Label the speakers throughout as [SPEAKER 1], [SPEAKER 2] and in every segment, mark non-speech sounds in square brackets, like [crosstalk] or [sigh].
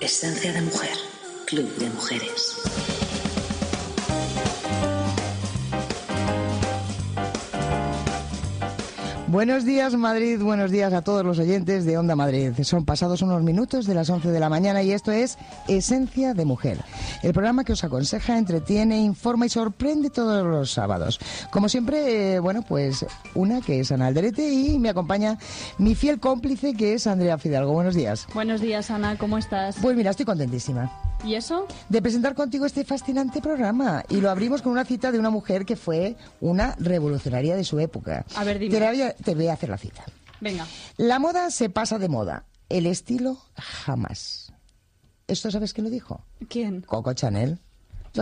[SPEAKER 1] Esencia de mujer. Club de mujeres.
[SPEAKER 2] Buenos días Madrid, buenos días a todos los oyentes de Onda Madrid. Son pasados unos minutos de las 11 de la mañana y esto es Esencia de Mujer, el programa que os aconseja, entretiene, informa y sorprende todos los sábados. Como siempre, eh, bueno, pues una que es Ana Alderete y me acompaña mi fiel cómplice que es Andrea Fidalgo. Buenos días.
[SPEAKER 3] Buenos días Ana, ¿cómo estás?
[SPEAKER 2] Pues mira, estoy contentísima.
[SPEAKER 3] ¿Y eso?
[SPEAKER 2] De presentar contigo este fascinante programa. Y lo abrimos con una cita de una mujer que fue una revolucionaria de su época.
[SPEAKER 3] A ver, dime.
[SPEAKER 2] Te, voy a- te voy a hacer la cita.
[SPEAKER 3] Venga.
[SPEAKER 2] La moda se pasa de moda, el estilo jamás. ¿Esto sabes quién lo dijo?
[SPEAKER 3] ¿Quién?
[SPEAKER 2] Coco Chanel.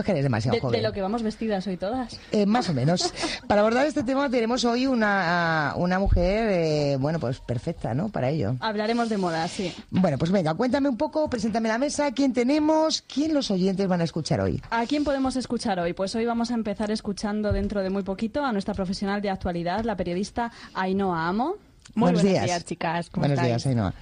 [SPEAKER 2] Es que eres demasiado
[SPEAKER 3] De,
[SPEAKER 2] joven.
[SPEAKER 3] de lo que vamos vestidas hoy todas.
[SPEAKER 2] Eh, más o menos. [laughs] Para abordar este tema tenemos hoy una, una mujer, eh, bueno, pues perfecta, ¿no? Para ello.
[SPEAKER 3] Hablaremos de moda, sí.
[SPEAKER 2] Bueno, pues venga, cuéntame un poco, preséntame la mesa, quién tenemos, quién los oyentes van a escuchar hoy.
[SPEAKER 3] ¿A quién podemos escuchar hoy? Pues hoy vamos a empezar escuchando dentro de muy poquito a nuestra profesional de actualidad, la periodista Ainhoa Amo.
[SPEAKER 4] Muy
[SPEAKER 2] Buenos
[SPEAKER 4] buenos
[SPEAKER 2] días.
[SPEAKER 4] días, chicas. ¿Cómo
[SPEAKER 2] Buenos
[SPEAKER 4] estáis?
[SPEAKER 2] días, Ainhoa.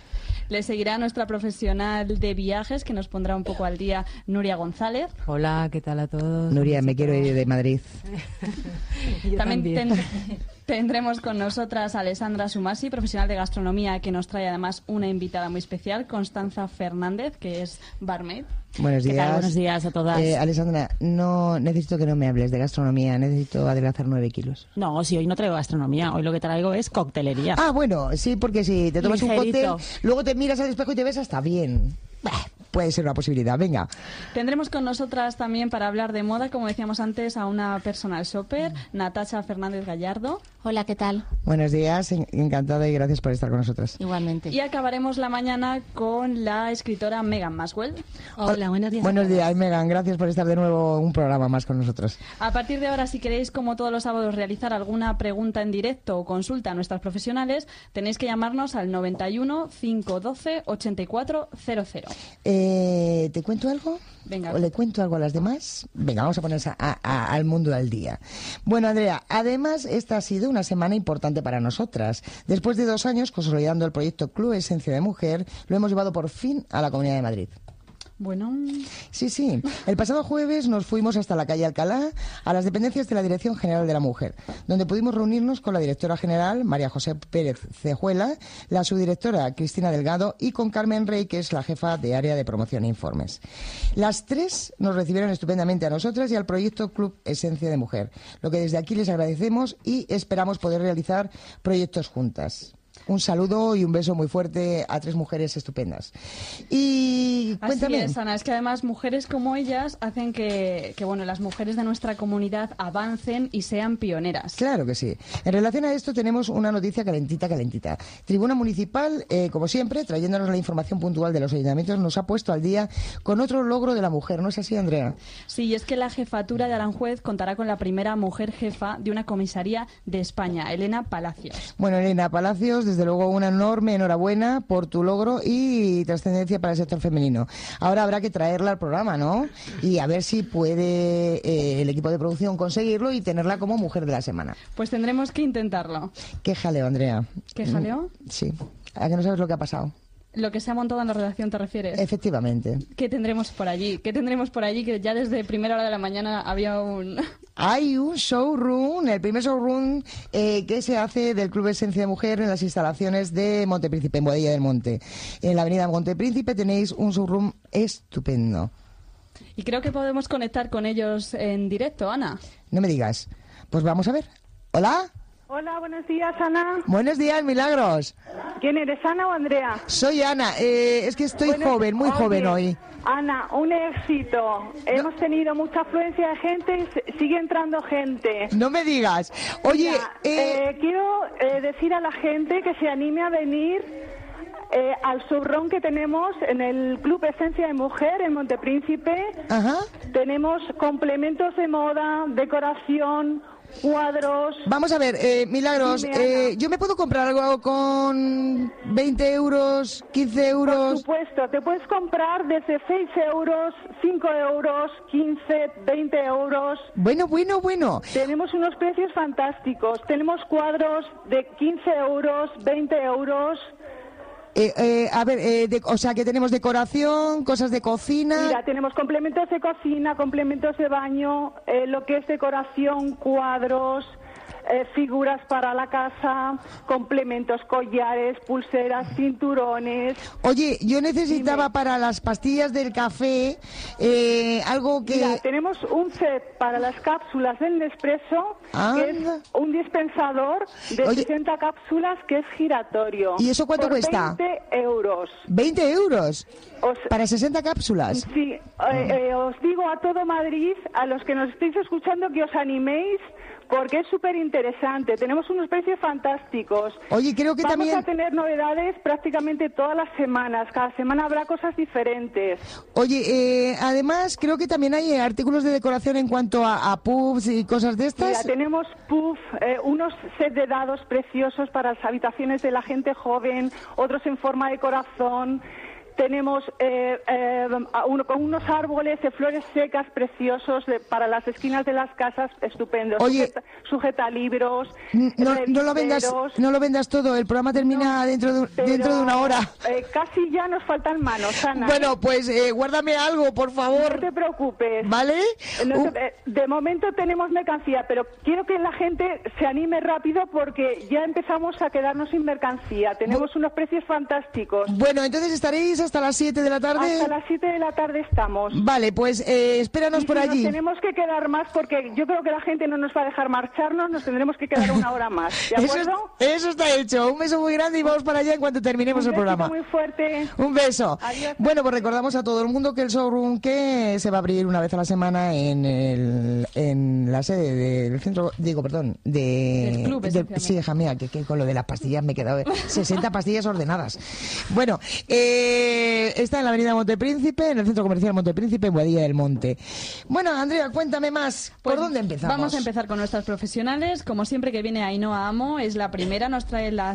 [SPEAKER 3] Le seguirá nuestra profesional de viajes, que nos pondrá un poco al día, Nuria González.
[SPEAKER 4] Hola, ¿qué tal a todos?
[SPEAKER 2] Nuria, me quiero ir de Madrid. [laughs]
[SPEAKER 4] Yo
[SPEAKER 3] También
[SPEAKER 4] también.
[SPEAKER 3] ten- [laughs] tendremos con nosotras a Alessandra Sumasi, profesional de gastronomía, que nos trae además una invitada muy especial, Constanza Fernández, que es barmaid.
[SPEAKER 2] Buenos
[SPEAKER 4] ¿Qué
[SPEAKER 2] días.
[SPEAKER 4] tal? Buenos días a todas.
[SPEAKER 2] Eh, Alessandra, no necesito que no me hables de gastronomía, necesito adelgazar nueve kilos.
[SPEAKER 4] No, si hoy no traigo gastronomía, hoy lo que traigo es coctelería.
[SPEAKER 2] Ah, bueno, sí, porque si te tomas un cóctel, luego te miras al espejo y te ves hasta bien. Bah, puede ser una posibilidad, venga.
[SPEAKER 3] Tendremos con nosotras también para hablar de moda, como decíamos antes, a una personal shopper, Natacha Fernández Gallardo.
[SPEAKER 5] Hola, ¿qué tal?
[SPEAKER 2] Buenos días, en- encantada y gracias por estar con nosotros.
[SPEAKER 5] Igualmente.
[SPEAKER 3] Y acabaremos la mañana con la escritora Megan Maswell.
[SPEAKER 5] Hola, buenos días.
[SPEAKER 2] Buenos días, Megan, gracias por estar de nuevo un programa más con nosotros.
[SPEAKER 3] A partir de ahora, si queréis, como todos los sábados, realizar alguna pregunta en directo o consulta a nuestras profesionales, tenéis que llamarnos al 91 512 8400.
[SPEAKER 2] Eh, ¿Te cuento algo?
[SPEAKER 3] Venga.
[SPEAKER 2] ¿O le cuento algo a las demás? Venga, vamos a ponerse a- a- al mundo al día. Bueno, Andrea, además esta ha sido una semana importante para nosotras. Después de dos años consolidando el proyecto Club Esencia de Mujer, lo hemos llevado por fin a la Comunidad de Madrid.
[SPEAKER 3] Bueno,
[SPEAKER 2] Sí, sí. El pasado jueves nos fuimos hasta la calle Alcalá, a las dependencias de la Dirección General de la Mujer, donde pudimos reunirnos con la directora general, María José Pérez Cejuela, la subdirectora, Cristina Delgado, y con Carmen Rey, que es la jefa de área de promoción e informes. Las tres nos recibieron estupendamente a nosotras y al proyecto Club Esencia de Mujer, lo que desde aquí les agradecemos y esperamos poder realizar proyectos juntas. Un saludo y un beso muy fuerte a tres mujeres estupendas. Y cuéntame.
[SPEAKER 3] así es, Ana. Es que además mujeres como ellas hacen que, que, bueno, las mujeres de nuestra comunidad avancen y sean pioneras.
[SPEAKER 2] Claro que sí. En relación a esto tenemos una noticia calentita, calentita. Tribuna Municipal, eh, como siempre, trayéndonos la información puntual de los ayuntamientos, nos ha puesto al día con otro logro de la mujer. ¿No es así, Andrea?
[SPEAKER 3] Sí, y es que la jefatura de Aranjuez contará con la primera mujer jefa de una comisaría de España, Elena Palacios.
[SPEAKER 2] Bueno, Elena Palacios, desde luego una enorme enhorabuena por tu logro y trascendencia para el sector femenino. Ahora habrá que traerla al programa, ¿no? Y a ver si puede eh, el equipo de producción conseguirlo y tenerla como mujer de la semana.
[SPEAKER 3] Pues tendremos que intentarlo.
[SPEAKER 2] Qué jaleo, Andrea.
[SPEAKER 3] ¿Qué jaleo?
[SPEAKER 2] Sí. ¿A que no sabes lo que ha pasado?
[SPEAKER 3] Lo que se ha montado en la redacción te refieres.
[SPEAKER 2] Efectivamente.
[SPEAKER 3] ¿Qué tendremos por allí? ¿Qué tendremos por allí? Que ya desde primera hora de la mañana había un... [laughs]
[SPEAKER 2] Hay un showroom, el primer showroom eh, que se hace del Club Esencia de Mujer en las instalaciones de Montepríncipe, en Boadilla del Monte. En la avenida Montepríncipe tenéis un showroom estupendo.
[SPEAKER 3] Y creo que podemos conectar con ellos en directo, Ana.
[SPEAKER 2] No me digas. Pues vamos a ver. Hola.
[SPEAKER 6] Hola, buenos días, Ana.
[SPEAKER 2] Buenos días, Milagros.
[SPEAKER 6] ¿Quién eres, Ana o Andrea?
[SPEAKER 2] Soy Ana. Eh, es que estoy
[SPEAKER 6] Bueno,
[SPEAKER 2] joven, muy
[SPEAKER 6] oye,
[SPEAKER 2] joven hoy.
[SPEAKER 6] Ana, un éxito. Hemos tenido mucha afluencia de gente sigue entrando gente.
[SPEAKER 2] No me digas. Oye,
[SPEAKER 6] Mira,
[SPEAKER 2] eh,
[SPEAKER 6] eh, quiero eh, decir a la gente que se anime a venir eh, al subrón que tenemos en el Club Esencia de Mujer en Montepríncipe.
[SPEAKER 2] ajá.
[SPEAKER 6] Tenemos complementos de moda, decoración, cuadros.
[SPEAKER 2] Vamos a ver, eh, Milagros, eh, ¿yo me puedo comprar algo con 20 euros, 15
[SPEAKER 6] Por
[SPEAKER 2] euros?
[SPEAKER 6] supuesto, te puedes comprar desde 6 euros, 5 euros, 15, 20 euros.
[SPEAKER 2] Bueno, bueno, bueno.
[SPEAKER 6] Tenemos unos precios fantásticos. Tenemos cuadros de 15 euros, 20 euros.
[SPEAKER 2] Eh, eh, a ver, eh, de- o sea que tenemos decoración, cosas de cocina.
[SPEAKER 6] Mira, tenemos complementos de cocina, complementos de baño, eh, lo que es decoración, cuadros, eh, figuras para la casa, complementos, collares, pulseras, cinturones.
[SPEAKER 2] Oye, yo necesitaba para las pastillas del café eh, algo que...
[SPEAKER 6] Mira, tenemos un set para las cápsulas del Nespresso, que es un dispensador de
[SPEAKER 2] Oye.
[SPEAKER 6] 60 cápsulas que es giratorio.
[SPEAKER 2] ¿Y eso cuánto
[SPEAKER 6] por
[SPEAKER 2] cuesta?
[SPEAKER 6] 20 euros.
[SPEAKER 2] 20 euros
[SPEAKER 6] Os-
[SPEAKER 2] para 60 cápsulas.
[SPEAKER 6] Sí, eh, eh, os digo a todo Madrid, a los que nos estéis escuchando, que os animéis porque es súper interesante. Tenemos unos precios fantásticos.
[SPEAKER 2] Oye, creo que
[SPEAKER 6] Vamos
[SPEAKER 2] también...
[SPEAKER 6] a tener novedades prácticamente todas las semanas. Cada semana habrá cosas diferentes.
[SPEAKER 2] Oye, eh, además creo que también hay artículos de decoración en cuanto a, a pubs y cosas de
[SPEAKER 6] Mira,
[SPEAKER 2] estas.
[SPEAKER 6] tenemos puff, eh, unos set de dados preciosos para las habitaciones de la gente joven, otros en forma de corazón. Tenemos eh, eh, uno- con unos árboles de flores secas preciosos de- para las esquinas de las casas, estupendos.
[SPEAKER 2] Oye.
[SPEAKER 6] Sujeta, sujeta libros,
[SPEAKER 2] No, no lo vendas, no lo vendas todo. El programa termina dentro de,
[SPEAKER 6] pero,
[SPEAKER 2] dentro de una hora.
[SPEAKER 6] eh, casi ya nos faltan manos, Ana.
[SPEAKER 2] Bueno, pues eh, guárdame algo, por
[SPEAKER 6] no
[SPEAKER 2] favor.
[SPEAKER 6] te preocupes.
[SPEAKER 2] ¿Vale?
[SPEAKER 6] No te- eh, de momento tenemos mercancía, pero quiero que la gente se anime rápido porque ya empezamos a quedarnos sin mercancía. Tenemos unos precios fantásticos.
[SPEAKER 2] Bueno, entonces estaréis hasta las 7 de la tarde.
[SPEAKER 6] Hasta las 7 de la tarde estamos.
[SPEAKER 2] Vale, pues eh, espéranos
[SPEAKER 6] Y
[SPEAKER 2] por
[SPEAKER 6] si
[SPEAKER 2] allí.
[SPEAKER 6] Nos tenemos que quedar más porque yo creo que la gente no nos va a dejar marcharnos, nos tendremos que quedar una hora más. ¿De [laughs]
[SPEAKER 2] Eso,
[SPEAKER 6] acuerdo?
[SPEAKER 2] eso está hecho. Un beso muy grande y vamos para allá en cuanto terminemos
[SPEAKER 6] Un
[SPEAKER 2] el programa.
[SPEAKER 6] muy fuerte.
[SPEAKER 2] Un beso.
[SPEAKER 6] Adiós.
[SPEAKER 2] Bueno, pues recordamos a todo el mundo que el showroom que se va a abrir una vez a la semana en, el, en la sede del centro, digo, perdón, de...
[SPEAKER 3] Del club,
[SPEAKER 2] sí, hija mía, que, que con lo de las pastillas me he quedado... 60 pastillas ordenadas. Bueno, eh, está en la avenida Montepríncipe, en el centro comercial Montepríncipe, en Boadilla del Monte. Bueno, Andrea, cuéntame más. ¿Por
[SPEAKER 3] Pues
[SPEAKER 2] dónde empezamos?
[SPEAKER 3] Vamos a empezar con nuestras profesionales. Como siempre que viene Ainhoa Amo, es la primera, nos trae la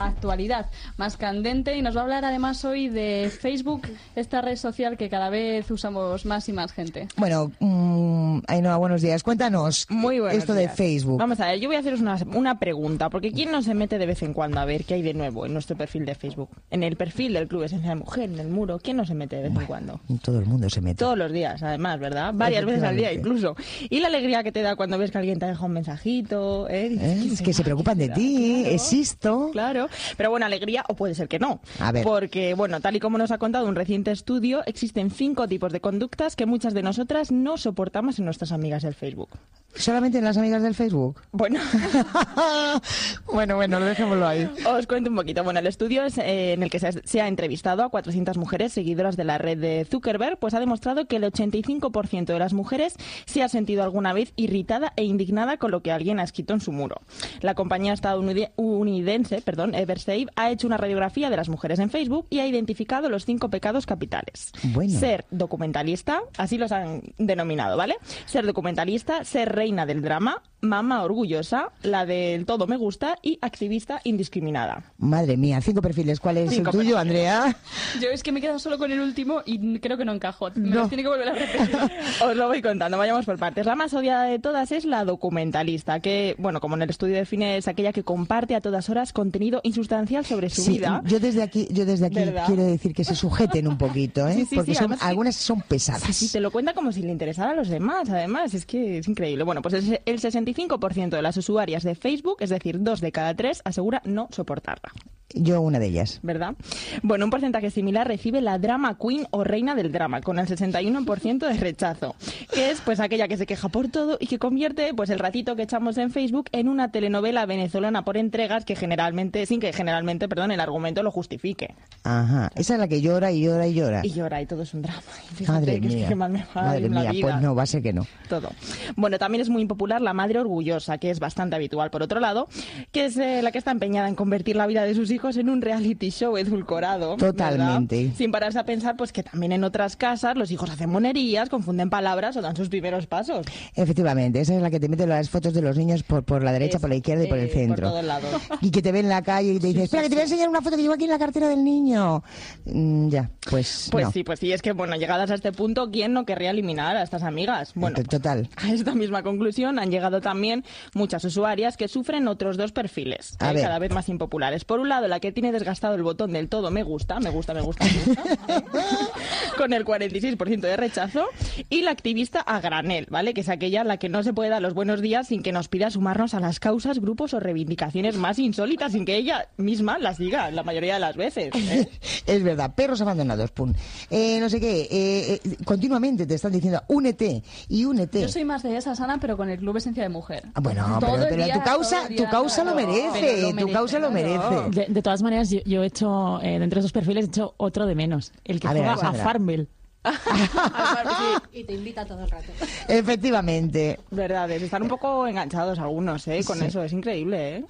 [SPEAKER 3] actualidad más candente y nos va a hablar además hoy de Facebook, esta red social que cada vez usamos más y más gente.
[SPEAKER 2] Bueno, mm, Ainhoa, buenos días. Cuéntanos
[SPEAKER 4] Muy buenos
[SPEAKER 2] esto de. Facebook.
[SPEAKER 4] Vamos a ver, yo voy a haceros una, una pregunta, porque ¿quién no se mete de vez en cuando a ver qué hay de nuevo en nuestro perfil de Facebook? En el perfil del Club Esencia de Mujer, en el muro, ¿quién no se mete de vez en cuando?
[SPEAKER 2] Todo el mundo se mete.
[SPEAKER 4] Todos los días, además, ¿verdad? Varias veces al día incluso. Y la alegría que te da cuando ves que alguien te deja un mensajito, ¿eh? Dices,
[SPEAKER 2] ¿Eh?
[SPEAKER 4] "¿Quién
[SPEAKER 2] Es que se preocupan de
[SPEAKER 4] ¿Quién
[SPEAKER 2] ti,
[SPEAKER 4] será?". Claro.
[SPEAKER 2] existo.
[SPEAKER 4] Claro, pero bueno, alegría o puede ser que no.
[SPEAKER 2] A ver.
[SPEAKER 4] Porque, bueno, tal y como nos ha contado un reciente estudio, existen cinco tipos de conductas que muchas de nosotras no soportamos en nuestras amigas del Facebook.
[SPEAKER 2] ¿Solamente en las amigas del Facebook?
[SPEAKER 4] Bueno, [laughs]
[SPEAKER 2] bueno, bueno, lo dejémoslo ahí.
[SPEAKER 4] os cuento un poquito. Bueno, el estudio es, eh, en el que se ha, se ha entrevistado a 400 mujeres seguidoras de la red de Zuckerberg, pues ha demostrado que el 85% de las mujeres se ha sentido alguna vez irritada e indignada con lo que alguien ha escrito en su muro. La compañía estadounidense, perdón, Eversave, ha hecho una radiografía de las mujeres en Facebook y ha identificado los cinco pecados capitales.
[SPEAKER 2] Bueno.
[SPEAKER 4] Ser documentalista, así los han denominado, ¿vale? Ser documentalista, ser reina del drama, mamá orgullosa, la del todo me gusta y activista indiscriminada.
[SPEAKER 2] Madre mía, cinco perfiles. ¿Cuál es
[SPEAKER 4] Cinco
[SPEAKER 2] el tuyo,
[SPEAKER 4] perfiles.
[SPEAKER 2] Andrea?
[SPEAKER 3] Yo es que me he quedado solo con el último y creo que no encajo. Me
[SPEAKER 2] No.
[SPEAKER 3] lo tiene que volver a repetir. [laughs]
[SPEAKER 4] Os lo voy contando, vayamos por partes. La más odiada de todas es la documentalista, que, bueno, como en el estudio define, es aquella que comparte a todas horas contenido insustancial sobre su
[SPEAKER 2] Sí,
[SPEAKER 4] vida.
[SPEAKER 2] yo desde aquí, yo desde aquí
[SPEAKER 4] ¿Verdad?
[SPEAKER 2] quiero decir que se sujeten un poquito, [laughs] ¿eh?
[SPEAKER 4] Sí, sí,
[SPEAKER 2] Porque
[SPEAKER 4] sí,
[SPEAKER 2] son, algunas son pesadas.
[SPEAKER 4] Sí, sí, te lo cuenta como si le interesara a los demás, además, es que es increíble. Bueno, pues el, el 65% de las usuarias de Facebook, es decir, dos de cada tres, asegura no soportarla.
[SPEAKER 2] Yo una de ellas.
[SPEAKER 4] ¿verdad? Bueno, un porcentaje similar recibe la drama queen o reina del drama, con el 61% de rechazo, que es pues aquella que se queja por todo y que convierte pues el ratito que echamos en Facebook en una telenovela venezolana por entregas que generalmente, sin que generalmente, perdón, el argumento lo justifique.
[SPEAKER 2] Ajá. Esa es la que llora y llora y llora.
[SPEAKER 4] Y llora y todo es un drama. Y fíjate
[SPEAKER 2] Madre
[SPEAKER 4] que es
[SPEAKER 2] mía.
[SPEAKER 4] que mal me va
[SPEAKER 2] Madre mía,
[SPEAKER 4] vida.
[SPEAKER 2] pues no, va a ser que no.
[SPEAKER 4] todo. Bueno, también es muy impopular la madre orgullosa, que es bastante habitual por otro lado, que es eh, la que está empeñada en convertir la vida de sus hijos en un reality show edulcorado. ¿verdad?
[SPEAKER 2] Totalmente.
[SPEAKER 4] Sin pararse a pensar pues que también en otras casas los hijos hacen monerías, confunden palabras o dan sus primeros pasos.
[SPEAKER 2] Efectivamente, esa es la que te mete las fotos de los niños por, por la derecha,
[SPEAKER 4] Es-
[SPEAKER 2] por la izquierda y por el
[SPEAKER 4] eh,
[SPEAKER 2] centro.
[SPEAKER 4] Por todos.
[SPEAKER 2] Y que te ve en la calle y te dice, espera, que te voy a enseñar una foto que llevo aquí en la cartera del niño. Mm, ya, pues
[SPEAKER 4] Pues
[SPEAKER 2] no.
[SPEAKER 4] sí, pues sí, es que bueno, llegadas a este punto, ¿quién no querría eliminar a estas amigas? Bueno,
[SPEAKER 2] Total.
[SPEAKER 4] A esta misma conclusión han llegado también muchas usuarias que sufren otros dos perfiles,
[SPEAKER 2] A
[SPEAKER 4] eh, cada vez más impopulares. Por un lado, la que tiene desgastado el botón del todo me gusta, me gusta, me gusta, me gusta, [laughs] con el 46% de rechazo, y la activista a granel, ¿vale? Que es aquella a la que no se puede dar los buenos días sin que nos pida sumarnos a las causas, grupos o reivindicaciones más insólitas sin que ella misma las diga la mayoría de las veces. ¿eh? [laughs]
[SPEAKER 2] Es verdad, perros abandonados, pum. Eh, no sé qué, eh, eh, continuamente te están diciendo, únete y únete.
[SPEAKER 3] Yo soy más de esa, Sana, pero con el Club Esencia de Mujer.
[SPEAKER 2] Ah, Bueno,
[SPEAKER 3] Todo
[SPEAKER 2] pero,
[SPEAKER 3] el
[SPEAKER 2] pero
[SPEAKER 3] día,
[SPEAKER 2] tu causa, tu causa lo merece,
[SPEAKER 3] lo
[SPEAKER 2] tu causa lo merece.
[SPEAKER 5] De, de todas maneras, yo, yo he hecho, eh, dentro de esos perfiles, he hecho otro de menos. El que
[SPEAKER 2] A ver,
[SPEAKER 5] juega a. Farmville. [laughs]
[SPEAKER 7] Y te invita todo el rato.
[SPEAKER 2] Efectivamente.
[SPEAKER 4] Verdad, es, están un poco enganchados algunos, ¿eh? Con
[SPEAKER 2] Sí.
[SPEAKER 4] eso, es increíble, ¿eh?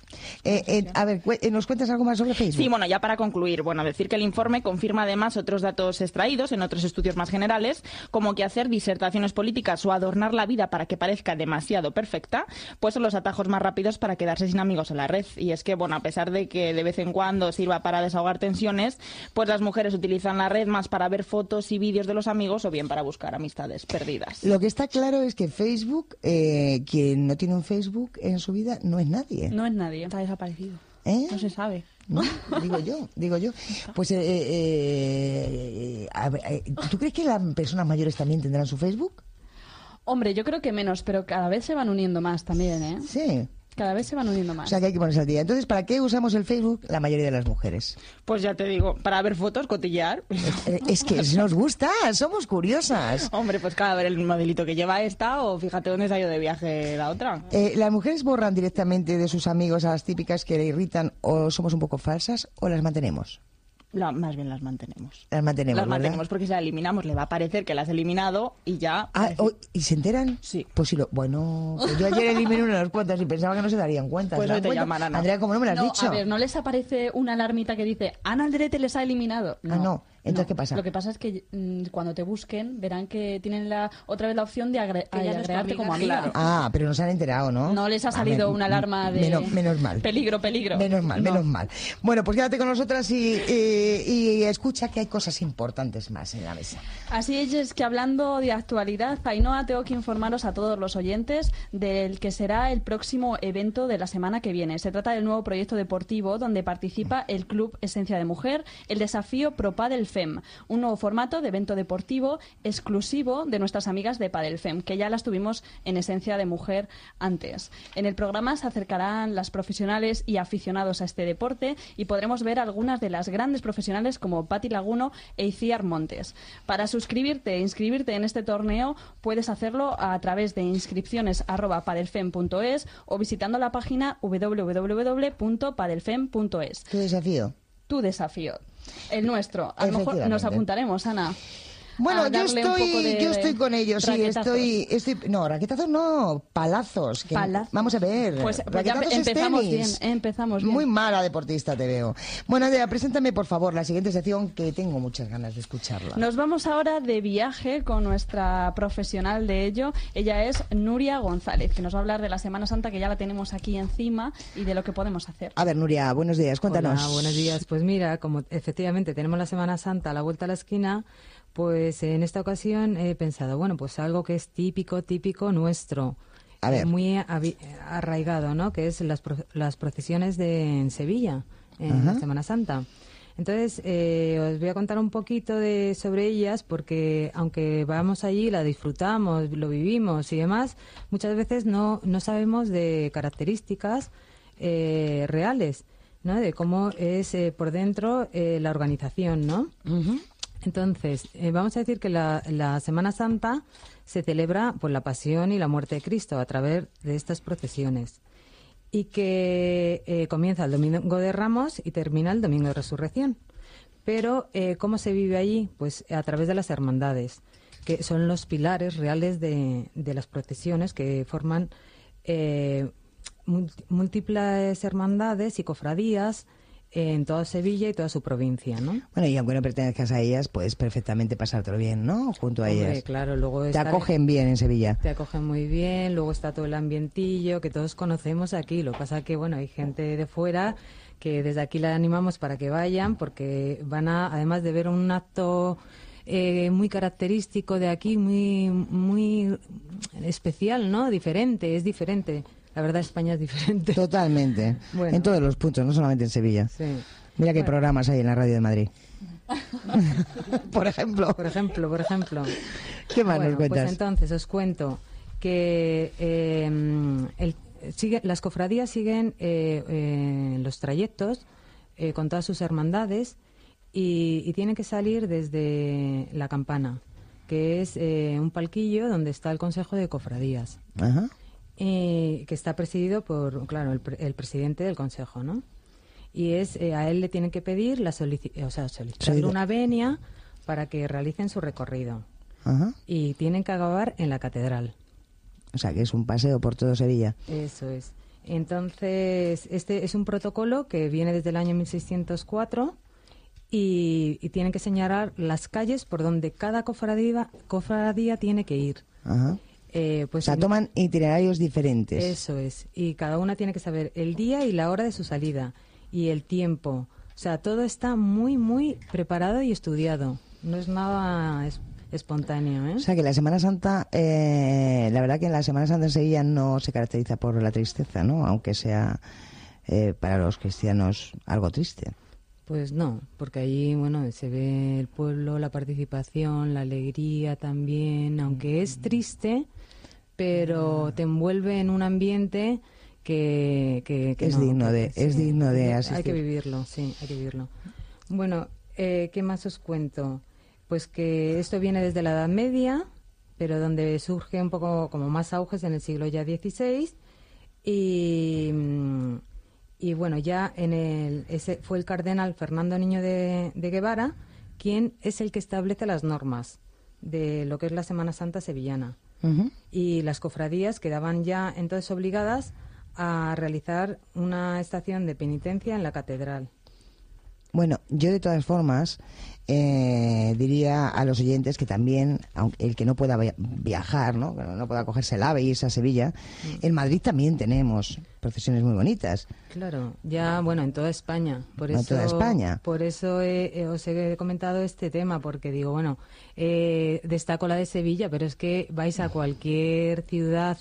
[SPEAKER 2] Eh, eh, a ver, eh, ¿nos cuentas algo más sobre Facebook?
[SPEAKER 4] Sí, bueno, ya para concluir, bueno, decir que el informe confirma además otros datos extraídos en otros estudios más generales, como que hacer disertaciones políticas o adornar la vida para que parezca demasiado perfecta, pues son los atajos más rápidos para quedarse sin amigos en la red. Y es que, bueno, a pesar de que de vez en cuando sirva para desahogar tensiones, pues las mujeres utilizan la red más para ver fotos y vídeos de los amigos o bien para buscar amistades perdidas.
[SPEAKER 2] Lo que está claro es que Facebook, eh, quien no tiene un Facebook en su vida, no es nadie.
[SPEAKER 3] No es nadie.
[SPEAKER 4] Está desaparecido.
[SPEAKER 2] ¿Eh?
[SPEAKER 4] No se sabe.
[SPEAKER 2] ¿No? Digo yo, digo yo. Pues, eh, eh, eh, a ver, eh, ¿tú crees que las personas mayores también tendrán su Facebook?
[SPEAKER 3] Hombre, yo creo que menos, pero cada vez se van uniendo más también, ¿eh?
[SPEAKER 2] Sí.
[SPEAKER 3] Cada vez se van uniendo
[SPEAKER 2] O
[SPEAKER 3] más.
[SPEAKER 2] sea que hay que ponerse al día. Entonces, ¿para qué usamos el Facebook la mayoría de las mujeres?
[SPEAKER 4] Pues ya te digo, para ver fotos, cotillear.
[SPEAKER 2] Eh, es que nos gusta, somos curiosas.
[SPEAKER 4] Hombre, pues cada ver el modelito que lleva esta o fíjate dónde se ha ido de viaje la otra.
[SPEAKER 2] Eh, ¿Las mujeres borran directamente de sus amigos a las típicas que le irritan o somos un poco falsas o las mantenemos?
[SPEAKER 4] La- más bien las mantenemos.
[SPEAKER 2] Las mantenemos,
[SPEAKER 4] las
[SPEAKER 2] ¿verdad?
[SPEAKER 4] mantenemos porque si la eliminamos le va a parecer que la has eliminado y ya...
[SPEAKER 2] Ah,
[SPEAKER 4] pues,
[SPEAKER 2] oh, ¿Y se enteran?
[SPEAKER 4] Sí.
[SPEAKER 2] Pues sí, lo, bueno, pues yo ayer eliminé unas cuantas y pensaba que no se darían cuenta.
[SPEAKER 4] Pues
[SPEAKER 2] ¿Se
[SPEAKER 4] hoy te llamarán, Ana.
[SPEAKER 2] Andrea, ¿cómo no me lo has
[SPEAKER 3] no,
[SPEAKER 2] dicho?
[SPEAKER 3] a ver, ¿no les aparece una alarmita que dice Ana Aldrete les ha eliminado?
[SPEAKER 2] Ah, no. Entonces, ¿qué pasa?
[SPEAKER 3] Lo que pasa es que mm, cuando te busquen verán que tienen la otra vez la opción de agre- agregarte como amiga.
[SPEAKER 4] Claro.
[SPEAKER 2] Ah, pero no se han enterado, ¿no?
[SPEAKER 3] No les ha
[SPEAKER 2] Ah,
[SPEAKER 3] salido
[SPEAKER 2] men-
[SPEAKER 3] una alarma de
[SPEAKER 2] Menos, menos mal.
[SPEAKER 3] peligro, peligro.
[SPEAKER 2] Menos mal,
[SPEAKER 3] No.
[SPEAKER 2] menos mal. Bueno, pues quédate con nosotras y, y- y escucha que hay cosas importantes más en la mesa.
[SPEAKER 3] Así es que hablando de actualidad, Ainhoa, tengo que informaros a todos los oyentes del que será el próximo evento de la semana que viene. Se trata del nuevo proyecto deportivo donde participa el Club Esencia de Mujer, el desafío Pro Padel Fem, un nuevo formato de evento deportivo exclusivo de nuestras amigas de Padel Fem, que ya las tuvimos en Esencia de Mujer antes. En el programa se acercarán las profesionales y aficionados a este deporte y podremos ver algunas de las grandes profesionales como Patti Laguno e Iciar Montes. Para suscribirte e inscribirte en este torneo puedes hacerlo a través de inscripciones@padelfem.es o visitando la página www.padelfem.es.
[SPEAKER 2] ¿Tu desafío?
[SPEAKER 3] Tu desafío, el nuestro. A lo mejor nos apuntaremos, Ana.
[SPEAKER 2] Bueno,
[SPEAKER 3] a
[SPEAKER 2] yo
[SPEAKER 3] darle un poco
[SPEAKER 2] estoy,
[SPEAKER 3] de
[SPEAKER 2] yo estoy con ellos, sí, estoy, estoy, no, raquetazos no, palazos. que-
[SPEAKER 3] Palazos.
[SPEAKER 2] Vamos a ver.
[SPEAKER 3] Pues- pues ya empezamos bien, empezamos bien.
[SPEAKER 2] Muy mala deportista te veo. Bueno, Andrea, preséntame por favor la siguiente sección que tengo muchas ganas de escucharla.
[SPEAKER 3] Nos vamos ahora de viaje con nuestra profesional de ello. Ella es Nuria González, que nos va a hablar de la Semana Santa, que ya la tenemos aquí encima, y de lo que podemos hacer.
[SPEAKER 2] A ver, Nuria, buenos días, cuéntanos.
[SPEAKER 8] Hola, buenos días. Pues mira, como efectivamente tenemos la Semana Santa a la vuelta a la esquina, pues en esta ocasión he pensado, bueno, pues algo que es típico, típico nuestro.
[SPEAKER 2] A ver.
[SPEAKER 8] Muy arraigado, ¿no? Que es las, pro- las procesiones de en Sevilla, en la Semana Santa. Entonces, eh, os voy a contar un poquito de, sobre ellas porque aunque vamos allí, la disfrutamos, lo vivimos y demás, muchas veces no, no sabemos de características eh, reales, ¿no? De cómo es eh, por dentro eh, la organización, ¿no? Entonces, eh, vamos a decir que la, la Semana Santa se celebra por la pasión y la muerte de Cristo a través de estas procesiones y que eh, comienza el Domingo de Ramos y termina el Domingo de Resurrección. Pero, eh, ¿cómo se vive allí? Pues a través de las hermandades, que son los pilares reales de, de las procesiones que forman eh, múltiples hermandades y cofradías en toda Sevilla y toda su provincia, ¿no?
[SPEAKER 2] Bueno, y aunque no pertenezcas a ellas, puedes perfectamente pasártelo bien, ¿no? Junto a
[SPEAKER 8] Hombre,
[SPEAKER 2] ellas.
[SPEAKER 8] claro, luego
[SPEAKER 2] Te acogen bien en Sevilla.
[SPEAKER 8] Te acogen muy bien, luego está todo el ambientillo que todos conocemos aquí. Lo que pasa que, bueno, hay gente de fuera que desde aquí la animamos para que vayan porque van a, además de ver un acto eh, muy característico de aquí, muy, muy especial, ¿no? Diferente, es diferente. La verdad, España es diferente.
[SPEAKER 2] Totalmente. [laughs]
[SPEAKER 8] Bueno.
[SPEAKER 2] En todos los puntos, no solamente en Sevilla.
[SPEAKER 8] Sí.
[SPEAKER 2] Mira qué programas hay en la radio de Madrid. [laughs] por ejemplo.
[SPEAKER 8] Por ejemplo, por ejemplo.
[SPEAKER 2] ¿Qué más nos
[SPEAKER 8] Bueno,
[SPEAKER 2] cuentas?
[SPEAKER 8] Pues entonces os cuento que eh, el- sigue- las cofradías siguen eh, eh, los trayectos eh, con todas sus hermandades y, y tienen que salir desde la campana, que es eh, un palquillo donde está el Consejo de Cofradías,
[SPEAKER 2] Ajá.
[SPEAKER 8] Eh, que está presidido por, claro, el, pre- el presidente del Consejo, ¿no? Y es eh, a él le tienen que pedir la solici- o sea, solicitarle
[SPEAKER 2] Solida-
[SPEAKER 8] una venia para que realicen su recorrido
[SPEAKER 2] Ajá.
[SPEAKER 8] y tienen que acabar en la catedral.
[SPEAKER 2] O sea, que es un paseo por todo Sevilla.
[SPEAKER 8] Eso es. Entonces, este es un protocolo que viene desde el año 1604 y, y tienen que señalar las calles por donde cada cofradía, cofradía tiene que ir.
[SPEAKER 2] Ajá.
[SPEAKER 8] Eh,
[SPEAKER 2] O
[SPEAKER 8] pues
[SPEAKER 2] sea,
[SPEAKER 8] en-
[SPEAKER 2] toman itinerarios diferentes.
[SPEAKER 8] Eso es. Y cada una tiene que saber el día y la hora de su salida y el tiempo. O sea, todo está muy, muy preparado y estudiado. No es nada es- espontáneo, ¿eh?
[SPEAKER 2] O sea, que la Semana Santa, eh, la verdad que la Semana Santa en Sevilla no se caracteriza por la tristeza, ¿no? Aunque sea eh, para los cristianos algo triste.
[SPEAKER 8] Pues no, porque allí, bueno, se ve el pueblo, la participación, la alegría también, aunque es triste, pero te envuelve en un ambiente que, que, que
[SPEAKER 2] Es
[SPEAKER 8] no,
[SPEAKER 2] digno
[SPEAKER 8] que-
[SPEAKER 2] de- es digno de
[SPEAKER 8] Hay
[SPEAKER 2] asistir.
[SPEAKER 8] que vivirlo, sí, hay que vivirlo. Bueno, eh, ¿qué más os cuento? Pues que esto viene desde la Edad Media, pero donde surge un poco como más auges en el siglo ya XVI y, y bueno, ya en el ese fue el cardenal Fernando Niño de, de Guevara quien es el que establece las normas de lo que es la Semana Santa sevillana Y las cofradías quedaban ya entonces obligadas a realizar una estación de penitencia en la catedral.
[SPEAKER 2] Bueno, yo de todas formas eh, diría a los oyentes que también, aunque el que no pueda via- viajar, ¿no? Que no pueda cogerse el ave y irse a Sevilla,
[SPEAKER 8] Mm.
[SPEAKER 2] en Madrid también tenemos procesiones muy bonitas.
[SPEAKER 8] Claro, ya bueno en toda España, por
[SPEAKER 2] En
[SPEAKER 8] eso
[SPEAKER 2] toda España.
[SPEAKER 8] por eso he- he- os he comentado este tema porque digo bueno eh, destaco la de Sevilla, pero es que vais a cualquier ciudad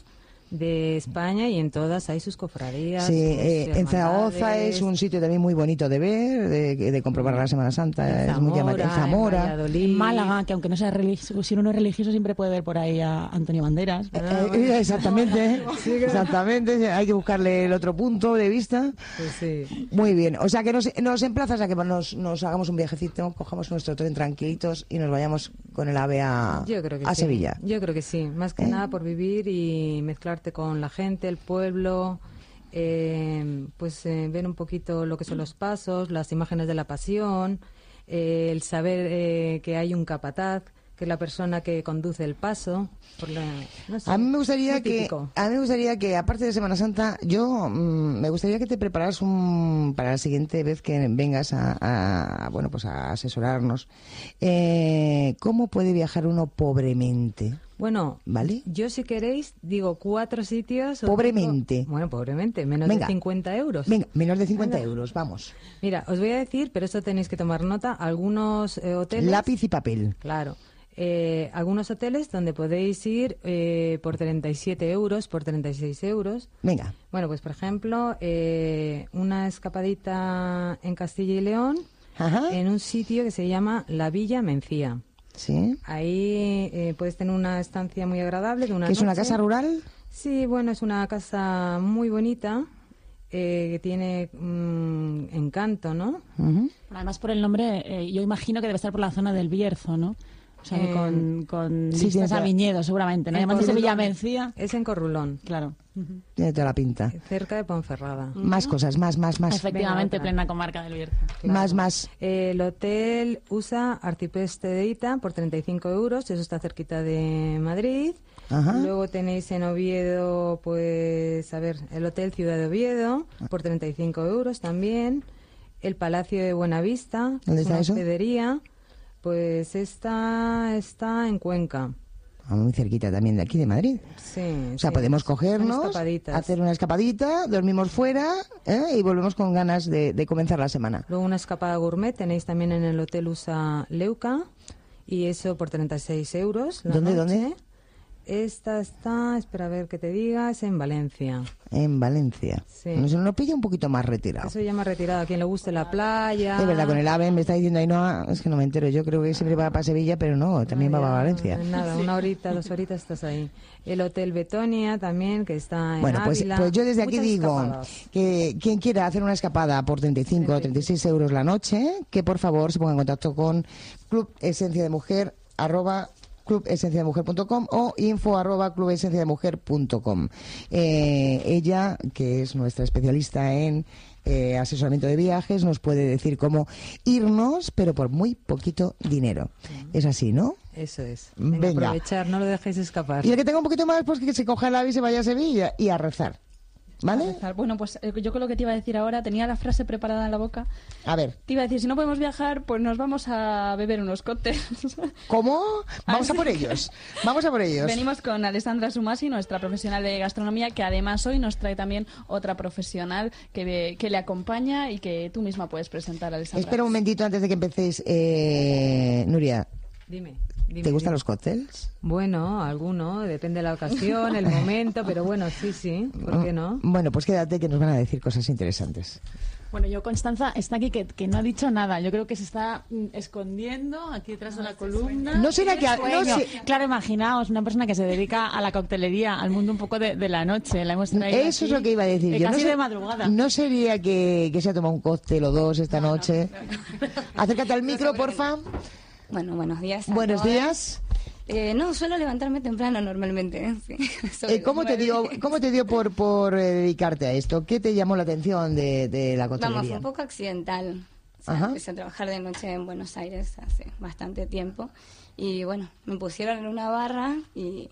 [SPEAKER 8] de España y en todas hay sus cofradías.
[SPEAKER 2] Sí,
[SPEAKER 8] sus
[SPEAKER 2] eh, en Zaragoza es un sitio también muy bonito de ver, de, de comprobar la Semana Santa.
[SPEAKER 8] En
[SPEAKER 2] es muy llamativo. En
[SPEAKER 8] Zamora, en
[SPEAKER 2] Zamora.
[SPEAKER 8] Valladolid.
[SPEAKER 5] En Málaga, que aunque no sea religioso, si uno no es religioso siempre puede ver por ahí a Antonio Banderas.
[SPEAKER 2] Eh, eh, exactamente, [laughs] exactamente. Hay que buscarle el otro punto de vista.
[SPEAKER 8] Pues sí.
[SPEAKER 2] Muy bien, o sea que nos, nos emplazas a que nos, nos hagamos un viajecito, cojamos nuestro tren tranquilitos y nos vayamos con el ave a,
[SPEAKER 8] Yo creo que
[SPEAKER 2] a
[SPEAKER 8] sí.
[SPEAKER 2] Sevilla.
[SPEAKER 8] Yo creo que sí. Más que
[SPEAKER 2] ¿Eh?
[SPEAKER 8] nada por vivir y con la gente, el pueblo, eh, pues eh, ver un poquito lo que son los pasos, las imágenes de la pasión, eh, el saber eh, que hay un capataz, que es la persona que conduce el paso. Por la, no sé,
[SPEAKER 2] A mí me gustaría que, a mí me gustaría que aparte de Semana Santa, yo mm, me gustaría que te prepararas un para la siguiente vez que vengas a, a- bueno pues a asesorarnos. Eh, ¿Cómo puede viajar uno pobremente?
[SPEAKER 8] Bueno,
[SPEAKER 2] ¿Vale?
[SPEAKER 8] yo si queréis digo cuatro sitios.
[SPEAKER 2] Pobremente.
[SPEAKER 8] bueno, pobremente, menos
[SPEAKER 2] Venga.
[SPEAKER 8] de 50 euros.
[SPEAKER 2] Venga, menos de 50
[SPEAKER 8] Venga.
[SPEAKER 2] euros, vamos.
[SPEAKER 8] Mira, os voy a decir, pero esto tenéis que tomar nota, algunos eh, hoteles...
[SPEAKER 2] Lápiz y papel.
[SPEAKER 8] Claro. Eh, algunos hoteles donde podéis ir eh, por 37 euros, por 36 euros.
[SPEAKER 2] Venga.
[SPEAKER 8] Bueno, pues por ejemplo, eh, una escapadita en Castilla y León,
[SPEAKER 2] Ajá.
[SPEAKER 8] en un sitio que se llama La Villa Mencía.
[SPEAKER 2] Sí.
[SPEAKER 8] Ahí eh, puedes tener una estancia muy agradable de una
[SPEAKER 2] ¿Que es una casa rural?
[SPEAKER 8] Sí, bueno, es una casa muy bonita, eh, que tiene mm, encanto, ¿no?
[SPEAKER 2] Ujú.
[SPEAKER 5] Además, por el nombre, eh, yo imagino que debe estar por la zona del Bierzo, ¿no? O sea,
[SPEAKER 8] Eh,
[SPEAKER 5] con, con
[SPEAKER 2] sí,
[SPEAKER 5] vistas a viñedos, seguramente. ¿no?
[SPEAKER 8] En
[SPEAKER 5] Además de. Sevilla Mencía.
[SPEAKER 8] Es en Corrulón,
[SPEAKER 5] Claro.
[SPEAKER 2] Tiene toda la pinta.
[SPEAKER 8] cerca de Ponferrada.
[SPEAKER 2] Más cosas, más, más, más.
[SPEAKER 5] Efectivamente, plena comarca del Bierzo.
[SPEAKER 8] Claro.
[SPEAKER 2] Más, más.
[SPEAKER 8] Eh, El hotel USA Arcipreste de Ita por 35 euros, eso está cerquita de Madrid.
[SPEAKER 2] Ajá.
[SPEAKER 8] Luego tenéis en Oviedo, pues, a ver, el Hotel Ciudad de Oviedo por 35 euros también. El Palacio de Buenavista,
[SPEAKER 2] ¿Dónde
[SPEAKER 8] es
[SPEAKER 2] está
[SPEAKER 8] una
[SPEAKER 2] eso?
[SPEAKER 8] Pues esta está en Cuenca.
[SPEAKER 2] Ah, Muy cerquita también de aquí, de Madrid.
[SPEAKER 8] Sí,
[SPEAKER 2] O sea,
[SPEAKER 8] sí,
[SPEAKER 2] podemos cogernos, hacer una escapadita, dormimos fuera ¿eh? y volvemos con ganas de, de comenzar la semana.
[SPEAKER 8] Luego una escapada gourmet tenéis también en el Hotel USA Leuca y eso por 36 euros. la
[SPEAKER 2] ¿Dónde,
[SPEAKER 8] noche.
[SPEAKER 2] dónde?
[SPEAKER 8] Esta está, espera a ver que te diga, es en Valencia.
[SPEAKER 2] En Valencia.
[SPEAKER 8] Sí.
[SPEAKER 2] Nos, nos pilla un poquito más retirado.
[SPEAKER 8] Eso ya más retirado, a quien le guste la playa.
[SPEAKER 2] De verdad, con el AVE me está diciendo Ainhoa, es que no me entero, yo creo que siempre va para Sevilla, pero no, también va para Valencia.
[SPEAKER 8] Nada, [laughs] una horita, dos horitas estás ahí. El Hotel Betonia también, que está en
[SPEAKER 2] Bueno, pues,
[SPEAKER 8] Ávila.
[SPEAKER 2] pues yo desde aquí
[SPEAKER 8] Muchas
[SPEAKER 2] digo
[SPEAKER 8] escapadas.
[SPEAKER 2] que quien quiera hacer una escapada por 35 o 36 euros la noche, que por favor se ponga en contacto con Club Esencia de Mujer, arroba clubesenciademujer.com o info arroba clubesenciademujer.com. Eh, ella, que es nuestra especialista en eh, asesoramiento de viajes, nos puede decir cómo irnos, pero por muy poquito dinero. Es así, ¿no?
[SPEAKER 8] Eso es. Venga,
[SPEAKER 2] Venga.
[SPEAKER 8] aprovechar, no lo dejéis escapar.
[SPEAKER 2] Y el que tenga un poquito más, pues que se coja el ave y se vaya a Sevilla y a rezar. ¿Vale?
[SPEAKER 3] Bueno, pues eh, yo con lo que te iba a decir ahora, tenía la frase preparada en la boca.
[SPEAKER 2] A ver,
[SPEAKER 3] Te iba a decir, si no podemos viajar, pues nos vamos a beber unos cócteles. [laughs]
[SPEAKER 2] ¿cómo? Vamos a por
[SPEAKER 3] que-
[SPEAKER 2] ellos. Vamos a por ellos.
[SPEAKER 3] Venimos con Alessandra Sumasi, nuestra profesional de gastronomía, que además hoy nos trae también otra profesional que, que le acompaña y que tú misma puedes presentar, Alessandra.
[SPEAKER 2] Espera un momentito antes de que empecéis. Eh, Nuria,
[SPEAKER 8] Dime. Dime,
[SPEAKER 2] ¿te gustan
[SPEAKER 8] dime.
[SPEAKER 2] los cócteles?
[SPEAKER 8] Bueno, alguno, depende de la ocasión, el [laughs] momento, pero bueno, sí, sí, ¿por qué no?
[SPEAKER 2] Bueno, pues quédate que nos van a decir cosas interesantes.
[SPEAKER 5] Bueno, yo, Constanza, está aquí que, que no ha dicho nada. Yo creo que se está mm, escondiendo aquí detrás de la columna.
[SPEAKER 2] No será que... no sé-
[SPEAKER 5] Claro, imaginaos, una persona que se dedica a la coctelería, al mundo un poco de, de la noche. La hemos traído
[SPEAKER 2] Eso es
[SPEAKER 5] aquí,
[SPEAKER 2] lo que iba a decir
[SPEAKER 5] eh,
[SPEAKER 2] yo.
[SPEAKER 5] Casi
[SPEAKER 2] no sé-
[SPEAKER 5] de madrugada.
[SPEAKER 2] ¿No sería que, que se ha tomado un cóctel o dos esta noche? Acércate al micro, porfa.
[SPEAKER 9] Bueno, buenos días. a
[SPEAKER 2] Buenos
[SPEAKER 9] todas.
[SPEAKER 2] días.
[SPEAKER 9] Eh, no, suelo levantarme temprano normalmente. ¿eh? Sí. [laughs]
[SPEAKER 2] Eh, ¿cómo, te dio, ¿Cómo te dio por, por eh, dedicarte a esto? ¿Qué te llamó la atención de, de la
[SPEAKER 9] Vamos, fue un poco accidental. O sea,
[SPEAKER 2] Ajá.
[SPEAKER 9] empecé a trabajar de noche en Buenos Aires hace bastante tiempo. Y bueno, me pusieron en una barra y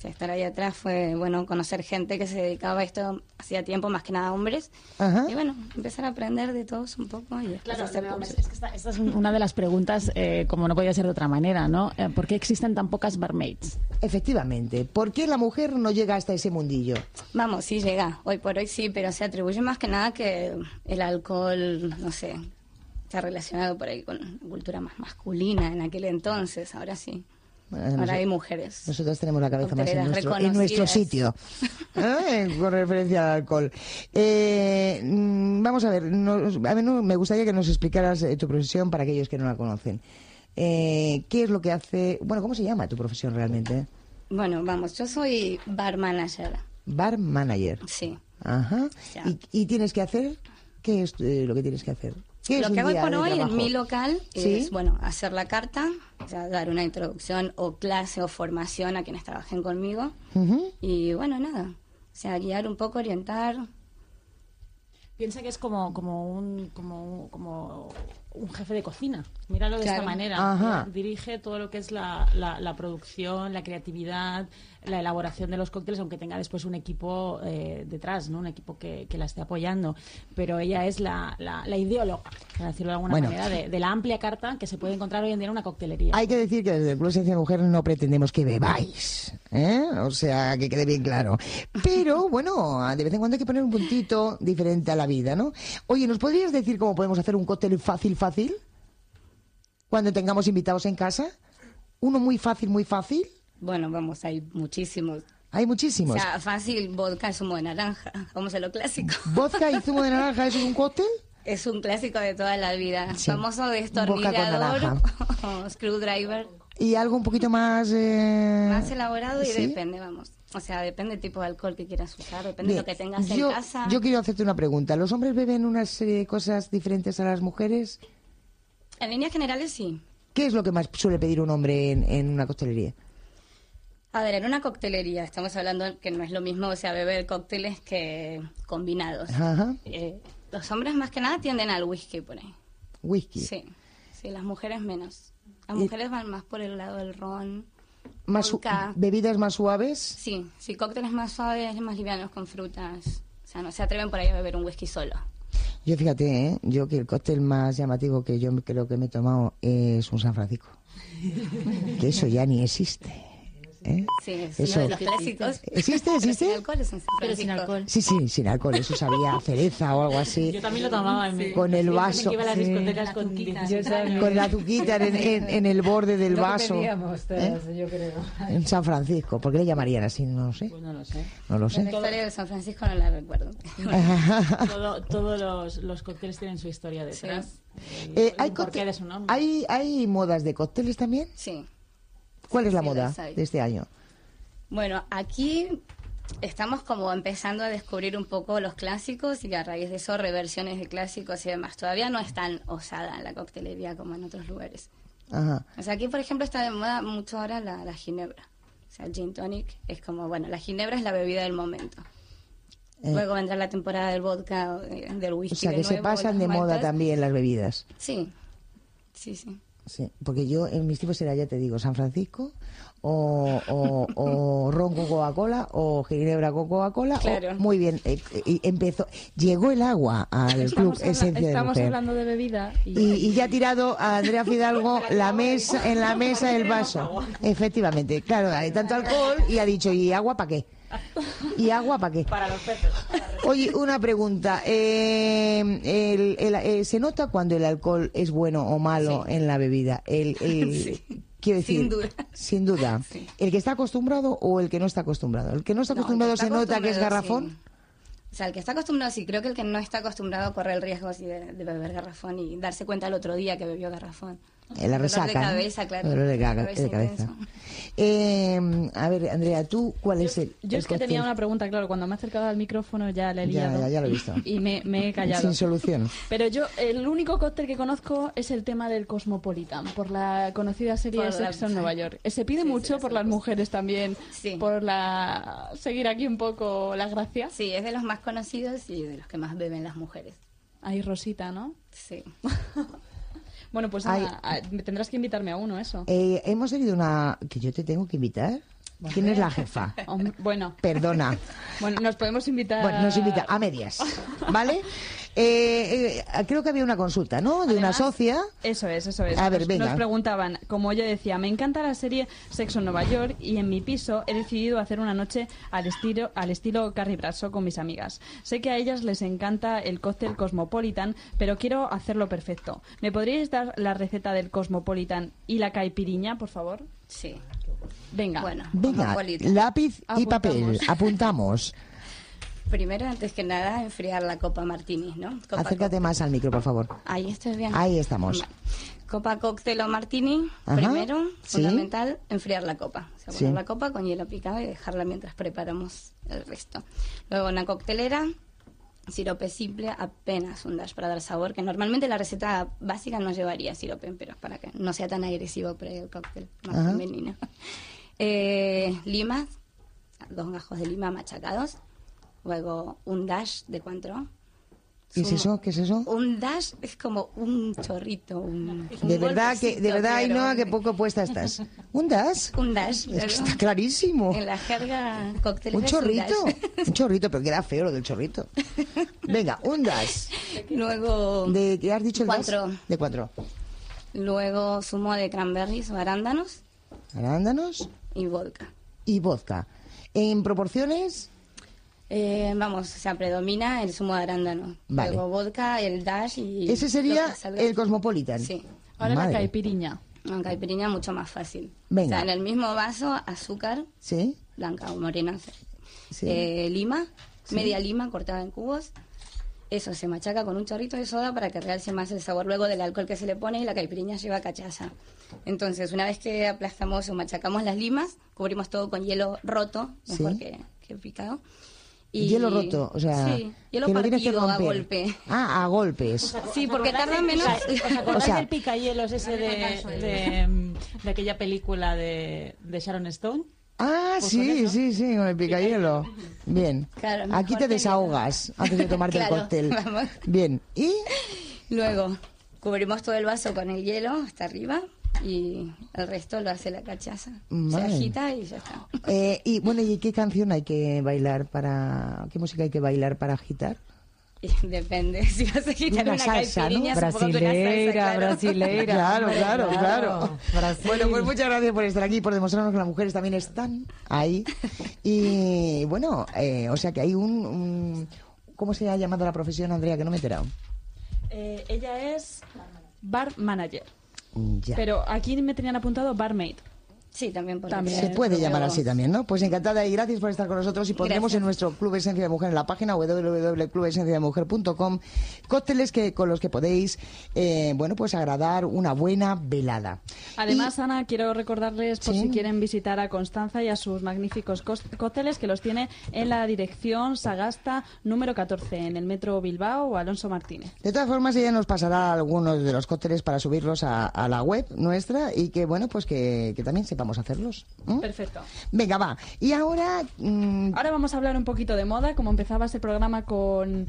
[SPEAKER 9] o sea, estar ahí atrás fue, bueno, conocer gente que se dedicaba a esto hacía tiempo, más que nada hombres.
[SPEAKER 2] Ajá.
[SPEAKER 9] Y bueno, empezar a aprender de todos un poco y
[SPEAKER 5] Claro,
[SPEAKER 9] hacer
[SPEAKER 5] no,
[SPEAKER 9] cursos.
[SPEAKER 5] es que esta, esta es una de las preguntas, eh, como no podía ser de otra manera, ¿no? Eh, ¿Por qué existen tan pocas barmaids?
[SPEAKER 2] Efectivamente. ¿Por qué la mujer no llega hasta ese mundillo?
[SPEAKER 9] Vamos, sí llega. Hoy por hoy sí, pero se atribuye más que nada que el alcohol, no sé, está relacionado por ahí con la cultura más masculina en aquel entonces. Ahora sí. Ahora
[SPEAKER 2] nosotros-
[SPEAKER 9] hay mujeres.
[SPEAKER 2] Nosotros tenemos la cabeza más en nuestro, en nuestro sitio, ¿eh? con referencia al alcohol. Eh, mm, vamos a ver, nos- a mí me gustaría que nos explicaras eh, tu profesión para aquellos que no la conocen. Eh, ¿Qué es lo que hace? Bueno, ¿cómo se llama tu profesión realmente?
[SPEAKER 9] Bueno, vamos, yo soy bar manager.
[SPEAKER 2] Bar manager.
[SPEAKER 9] Sí.
[SPEAKER 2] Ajá.
[SPEAKER 9] Ya.
[SPEAKER 2] ¿Y, y tienes que hacer? ¿Qué es eh, lo que tienes que hacer? ¿Qué es
[SPEAKER 9] Lo
[SPEAKER 2] un
[SPEAKER 9] que hago por hoy en mi local
[SPEAKER 2] ¿Sí?
[SPEAKER 9] es, bueno, hacer la carta, o sea, dar una introducción o clase o formación a quienes trabajen conmigo. Y bueno, nada. O sea, guiar un poco, orientar.
[SPEAKER 5] Piensa que es como, como, un, como, como un jefe de cocina. Míralo de esta manera.
[SPEAKER 2] Ajá.
[SPEAKER 5] Dirige todo lo que es la, la, la producción, la creatividad, la elaboración de los cócteles, aunque tenga después un equipo eh, detrás, ¿no? un equipo que, que la esté apoyando. Pero ella es la, la, la ideóloga, para decirlo de alguna
[SPEAKER 2] Bueno.
[SPEAKER 5] manera, de, de la amplia carta que se puede encontrar hoy en día en una coctelería.
[SPEAKER 2] Hay que decir que desde el Club Esencia de Mujer no pretendemos que bebáis, ¿eh? O sea, que quede bien claro. Pero, [laughs] bueno, de vez en cuando hay que poner un puntito diferente a la vida, ¿no? Oye, ¿nos podrías decir cómo podemos hacer un cóctel fácil, fácil? Cuando tengamos invitados en casa. Uno muy fácil, muy fácil.
[SPEAKER 9] Bueno, vamos, hay muchísimos.
[SPEAKER 2] Hay
[SPEAKER 9] O
[SPEAKER 2] muchísimos.
[SPEAKER 9] sea, fácil, vodka, zumo de naranja. [laughs] Vamos a lo clásico.
[SPEAKER 2] ¿Vodka y zumo de naranja es un cóctel?
[SPEAKER 9] Es un clásico de toda la vida.
[SPEAKER 2] Sí.
[SPEAKER 9] Famoso destornillador o [laughs] screwdriver.
[SPEAKER 2] ¿Y algo un poquito más... eh,
[SPEAKER 9] Más elaborado y
[SPEAKER 2] ¿sí?
[SPEAKER 9] depende, vamos. O sea, depende del tipo de alcohol que quieras usar, depende
[SPEAKER 2] Bien,
[SPEAKER 9] de lo que tengas
[SPEAKER 2] yo,
[SPEAKER 9] en casa.
[SPEAKER 2] Yo quiero hacerte una pregunta. ¿Los hombres beben unas eh, cosas diferentes a las mujeres?
[SPEAKER 9] En líneas generales, sí.
[SPEAKER 2] ¿Qué es lo que más suele pedir un hombre en, en una coctelería?
[SPEAKER 9] A ver, en una coctelería estamos hablando que no es lo mismo, o sea, beber cócteles que combinados.
[SPEAKER 2] Ajá.
[SPEAKER 9] Eh, los hombres más que nada tienden al whisky por ahí.
[SPEAKER 2] Whisky.
[SPEAKER 9] Sí, sí, las mujeres menos. Las mujeres van más por el lado del ron.
[SPEAKER 2] Más
[SPEAKER 9] vodka.
[SPEAKER 2] bebidas más suaves.
[SPEAKER 9] Sí, sí, cócteles más suaves, más livianos con frutas. O sea, no se atreven por ahí a beber un whisky solo.
[SPEAKER 2] Yo fíjate, ¿eh? yo que el cóctel más llamativo que yo creo que me he tomado es un San Francisco. [laughs] que eso ya ni existe. ¿Eh?
[SPEAKER 9] Sí, es
[SPEAKER 2] Eso.
[SPEAKER 9] uno de los clásicos.
[SPEAKER 2] ¿Existe? ¿Existe?
[SPEAKER 9] Sin alcohol es un
[SPEAKER 7] Pero sin alcohol.
[SPEAKER 2] Sí, sí, sin alcohol. Eso sabía a [laughs] cereza o algo así.
[SPEAKER 5] Yo también lo tomaba en mi...
[SPEAKER 2] Con el
[SPEAKER 5] yo
[SPEAKER 2] vaso,
[SPEAKER 5] Que iba a las
[SPEAKER 2] sí.
[SPEAKER 5] discotecas
[SPEAKER 7] La
[SPEAKER 5] con
[SPEAKER 7] tuquita.
[SPEAKER 5] 16
[SPEAKER 8] Yo también.
[SPEAKER 5] años.
[SPEAKER 2] Con la tuquita en, en- en el borde del
[SPEAKER 8] Lo que
[SPEAKER 2] vaso.
[SPEAKER 8] pedíamos todas,
[SPEAKER 2] ¿Eh?
[SPEAKER 8] yo creo.
[SPEAKER 2] En San Francisco. ¿Por qué le llamarían así? No lo sé.
[SPEAKER 5] Pues no lo sé.
[SPEAKER 2] No lo
[SPEAKER 9] La
[SPEAKER 2] sé.
[SPEAKER 9] historia de San Francisco no la recuerdo. [laughs]
[SPEAKER 5] Todo- todos los, los cócteles tienen su historia detrás. El-
[SPEAKER 2] Eh,
[SPEAKER 5] el
[SPEAKER 2] ¿hay, cóctel-
[SPEAKER 5] de su nombre.
[SPEAKER 2] ¿hay, ¿Hay modas de cócteles también?
[SPEAKER 9] Sí.
[SPEAKER 2] ¿Cuál es la moda de este año?
[SPEAKER 9] Bueno, aquí estamos como empezando a descubrir un poco los clásicos y a raíz de eso reversiones de clásicos y demás. Todavía no es tan osada la coctelería como en otros lugares.
[SPEAKER 2] Ajá.
[SPEAKER 9] O sea, aquí, por ejemplo, está de moda mucho ahora la, la ginebra. O sea, el gin tonic es como, bueno, la ginebra es la bebida del momento.
[SPEAKER 2] Eh,
[SPEAKER 9] Luego vendrá la temporada del vodka, o de- del whisky.
[SPEAKER 2] o sea, que se pasan de moda también las bebidas.
[SPEAKER 9] Sí, sí, sí.
[SPEAKER 2] Sí, porque yo en mis tiempos era, ya te digo, San Francisco o, o, o [laughs] ron con Coca-Cola o ginebra con Coca-Cola.
[SPEAKER 9] Claro.
[SPEAKER 2] muy bien, eh, y empezó, llegó el agua al club
[SPEAKER 3] Estamos,
[SPEAKER 2] Esencia de
[SPEAKER 3] estamos
[SPEAKER 2] Mujer.
[SPEAKER 3] hablando de bebida y,
[SPEAKER 2] Y, y ya ha tirado a Andrea Fidalgo [laughs] la mesa, en la mesa el vaso. Efectivamente, claro, hay tanto alcohol y ha dicho, ¿y agua para qué? ¿Y agua para qué?
[SPEAKER 5] Para los peces.
[SPEAKER 2] Oye, una pregunta. eh, el- el- eh, ¿Se nota cuando el alcohol es bueno o malo en la bebida? El, el- [laughs] Quiero decir,
[SPEAKER 9] Sin duda.
[SPEAKER 2] sin duda.
[SPEAKER 9] Sí.
[SPEAKER 2] ¿El que está acostumbrado o el que no está acostumbrado? ¿El que no está
[SPEAKER 9] No,
[SPEAKER 2] acostumbrado
[SPEAKER 9] está
[SPEAKER 2] se nota que es garrafón?
[SPEAKER 9] sí. O sea, el que está acostumbrado sí, creo que el que no está acostumbrado corre el riesgo de, de beber garrafón y darse cuenta el otro día que bebió garrafón.
[SPEAKER 2] En la
[SPEAKER 9] Dolor
[SPEAKER 2] resaca.
[SPEAKER 9] de
[SPEAKER 2] ¿no?
[SPEAKER 9] cabeza, claro.
[SPEAKER 2] Dolor de, ca-
[SPEAKER 9] Dolor
[SPEAKER 2] de cabeza. Eh, a ver, Andrea, ¿tú cuál es el
[SPEAKER 3] yo
[SPEAKER 2] el
[SPEAKER 3] es que tenía una pregunta, claro, cuando me he acercado al micrófono ya le he
[SPEAKER 2] Ya,
[SPEAKER 3] liado
[SPEAKER 2] ya, ya lo he visto.
[SPEAKER 3] y me, me he callado.
[SPEAKER 2] Sin solución.
[SPEAKER 3] Pero yo, el único cóctel que conozco es el tema del Cosmopolitan, por la conocida serie
[SPEAKER 9] Por la-
[SPEAKER 3] Sexo en Nueva York. Eh, Se pide
[SPEAKER 9] Sí,
[SPEAKER 3] mucho
[SPEAKER 9] sí,
[SPEAKER 3] por
[SPEAKER 9] sí,
[SPEAKER 3] las
[SPEAKER 9] sí.
[SPEAKER 3] mujeres también,
[SPEAKER 9] Sí.
[SPEAKER 3] por la seguir aquí un poco la gracia.
[SPEAKER 9] Sí, es de los más conocidos y de los que más beben las mujeres.
[SPEAKER 3] Ahí Rosita, ¿no?
[SPEAKER 9] Sí. [laughs]
[SPEAKER 3] Bueno, pues
[SPEAKER 2] Ay.
[SPEAKER 3] a- tendrás que invitarme a uno, eso.
[SPEAKER 2] Eh, hemos tenido una... que yo te tengo que invitar. ¿Quién es la jefa? [laughs]
[SPEAKER 3] Bueno,
[SPEAKER 2] Perdona.
[SPEAKER 3] bueno, nos podemos invitar.
[SPEAKER 2] Bueno, nos invita a medias, [laughs] ¿vale? Eh, eh, creo que había una consulta, ¿no? De una socia.
[SPEAKER 3] Eso es, eso es.
[SPEAKER 2] A ver,
[SPEAKER 3] nos,
[SPEAKER 2] venga.
[SPEAKER 3] nos preguntaban, como yo decía, me encanta la serie Sexo en Nueva York y en mi piso he decidido hacer una noche al estilo, al estilo Carrie Bradshaw con mis amigas. Sé que a ellas les encanta el cóctel Cosmopolitan, pero quiero hacerlo perfecto. ¿Me podríais dar la receta del Cosmopolitan y la caipiriña, por favor?
[SPEAKER 9] Sí.
[SPEAKER 3] Venga.
[SPEAKER 9] Bueno,
[SPEAKER 2] Venga, lápiz y
[SPEAKER 3] Apuntamos.
[SPEAKER 2] papel. Apuntamos.
[SPEAKER 9] Primero, antes que nada, enfriar la copa martini, ¿no? Copa
[SPEAKER 2] Acércate
[SPEAKER 9] cóctel.
[SPEAKER 2] más al micro, por favor.
[SPEAKER 9] Ahí estoy bien.
[SPEAKER 2] Ahí estamos.
[SPEAKER 9] Copa cóctel o martini,
[SPEAKER 2] Ajá.
[SPEAKER 9] primero,
[SPEAKER 2] Sí.
[SPEAKER 9] fundamental, enfriar la copa. O sea,
[SPEAKER 2] Sí.
[SPEAKER 9] poner la copa con hielo picado y dejarla mientras preparamos el resto. Luego una coctelera, sirope simple, apenas un dash para dar sabor, que normalmente la receta básica no llevaría sirope, pero para que no sea tan agresivo para el cóctel más
[SPEAKER 2] Ajá.
[SPEAKER 9] femenino. Eh, lima, dos gajos de lima machacados. Luego un dash de cuantro.
[SPEAKER 2] ¿Qué es eso? ¿Qué es eso?
[SPEAKER 9] Un dash es como un chorrito, un,
[SPEAKER 2] De
[SPEAKER 9] un
[SPEAKER 2] verdad que, de verdad,
[SPEAKER 9] pero-
[SPEAKER 2] Ainhoa, que poco puesta estás. ¿Un das?
[SPEAKER 9] Un dash.
[SPEAKER 2] Es que está clarísimo.
[SPEAKER 9] En la jerga cóctelera
[SPEAKER 2] Un chorrito.
[SPEAKER 9] dash. [laughs]
[SPEAKER 2] Un chorrito, pero queda feo lo del chorrito. Venga, un das.
[SPEAKER 9] luego,
[SPEAKER 2] ¿De qué has dicho el?
[SPEAKER 9] Cuatro.
[SPEAKER 2] De cuatro.
[SPEAKER 9] luego zumo de cranberries o arándanos
[SPEAKER 2] Arándanos
[SPEAKER 9] y vodka.
[SPEAKER 2] y vodka. En proporciones,
[SPEAKER 9] Eh, vamos, o sea, predomina el zumo de arándano.
[SPEAKER 2] Vale.
[SPEAKER 9] Luego vodka, el dash y...
[SPEAKER 2] ese sería el Cosmopolitan.
[SPEAKER 9] Sí.
[SPEAKER 3] Ahora
[SPEAKER 2] Madre.
[SPEAKER 3] la caipiriña.
[SPEAKER 9] En caipirinha mucho más fácil.
[SPEAKER 2] Venga.
[SPEAKER 9] O sea, en el mismo vaso, azúcar,
[SPEAKER 2] ¿Sí?
[SPEAKER 9] blanca o morena,
[SPEAKER 2] Sí.
[SPEAKER 9] eh, lima, media lima cortada en cubos. Eso se machaca con un chorrito de soda para que realce más el sabor luego del alcohol que se le pone y la caipiriña lleva cachaza. Entonces, una vez que aplastamos o machacamos las limas, cubrimos todo con hielo roto, mejor
[SPEAKER 2] Sí.
[SPEAKER 9] que, que picado.
[SPEAKER 2] Hielo roto, o sea,
[SPEAKER 9] Sí, hielo
[SPEAKER 2] que lo tienes que
[SPEAKER 9] partido a
[SPEAKER 2] romper.
[SPEAKER 9] golpe.
[SPEAKER 2] Ah, a golpes.
[SPEAKER 9] Sí, porque tarda menos...
[SPEAKER 5] ¿Os [laughs] acordáis
[SPEAKER 2] O sea-
[SPEAKER 5] del picayelos ese de, de, de aquella película de, de Sharon Stone?
[SPEAKER 2] Ah,
[SPEAKER 5] Pues
[SPEAKER 2] sí, sí, sí, con el picayelo. [laughs] Bien.
[SPEAKER 9] Claro,
[SPEAKER 2] Aquí te
[SPEAKER 9] que
[SPEAKER 2] desahogas antes de tomarte [laughs]
[SPEAKER 9] Claro,
[SPEAKER 2] el cóctel.
[SPEAKER 9] vamos.
[SPEAKER 2] Bien. ¿Y?
[SPEAKER 9] Luego, cubrimos todo el vaso con el hielo hasta arriba y el resto lo hace la cachaza. Se agita y ya está.
[SPEAKER 2] Eh, y bueno, ¿y qué canción hay que bailar para... ¿Qué música hay que bailar para agitar? [laughs]
[SPEAKER 9] Depende, si vas a quitar
[SPEAKER 2] Una
[SPEAKER 9] una,
[SPEAKER 2] salsa, ¿no?
[SPEAKER 8] Brasileira,
[SPEAKER 9] claro.
[SPEAKER 8] brasileira.
[SPEAKER 2] Claro, claro, claro.
[SPEAKER 8] Brasil.
[SPEAKER 2] Bueno, pues muchas gracias por estar aquí, por demostrarnos que las mujeres también están ahí. Y bueno, eh, o sea que hay un, un- ¿Cómo se ha llamado la profesión, Andrea? Que no me he enterado.
[SPEAKER 3] Eh, ella es bar manager. Pero aquí me tenían apuntado barmaid.
[SPEAKER 9] Sí, también por
[SPEAKER 3] También.
[SPEAKER 2] Se puede
[SPEAKER 3] pero-
[SPEAKER 2] llamar así también, ¿no? Pues encantada y gracias por estar con nosotros y pondremos
[SPEAKER 9] Gracias.
[SPEAKER 2] en nuestro Club Esencia de Mujer en la página www.clubesenciademujer.com cócteles que, con los que podéis, eh, bueno, pues agradar una buena velada.
[SPEAKER 3] Además, Ana, quiero recordarles por
[SPEAKER 2] Sí.
[SPEAKER 3] si quieren visitar a Constanza y a sus magníficos cos- cócteles que los tiene en la dirección Sagasta número 14 en el metro Bilbao o Alonso Martínez.
[SPEAKER 2] De todas formas, ella nos pasará algunos de los cócteles para subirlos a, a la web nuestra y que, bueno, pues que, que también sepamos hacerlos. ¿m?
[SPEAKER 3] Perfecto.
[SPEAKER 2] Venga, va. Y ahora, mm,
[SPEAKER 3] Ahora vamos a hablar un poquito de moda, como empezaba este programa con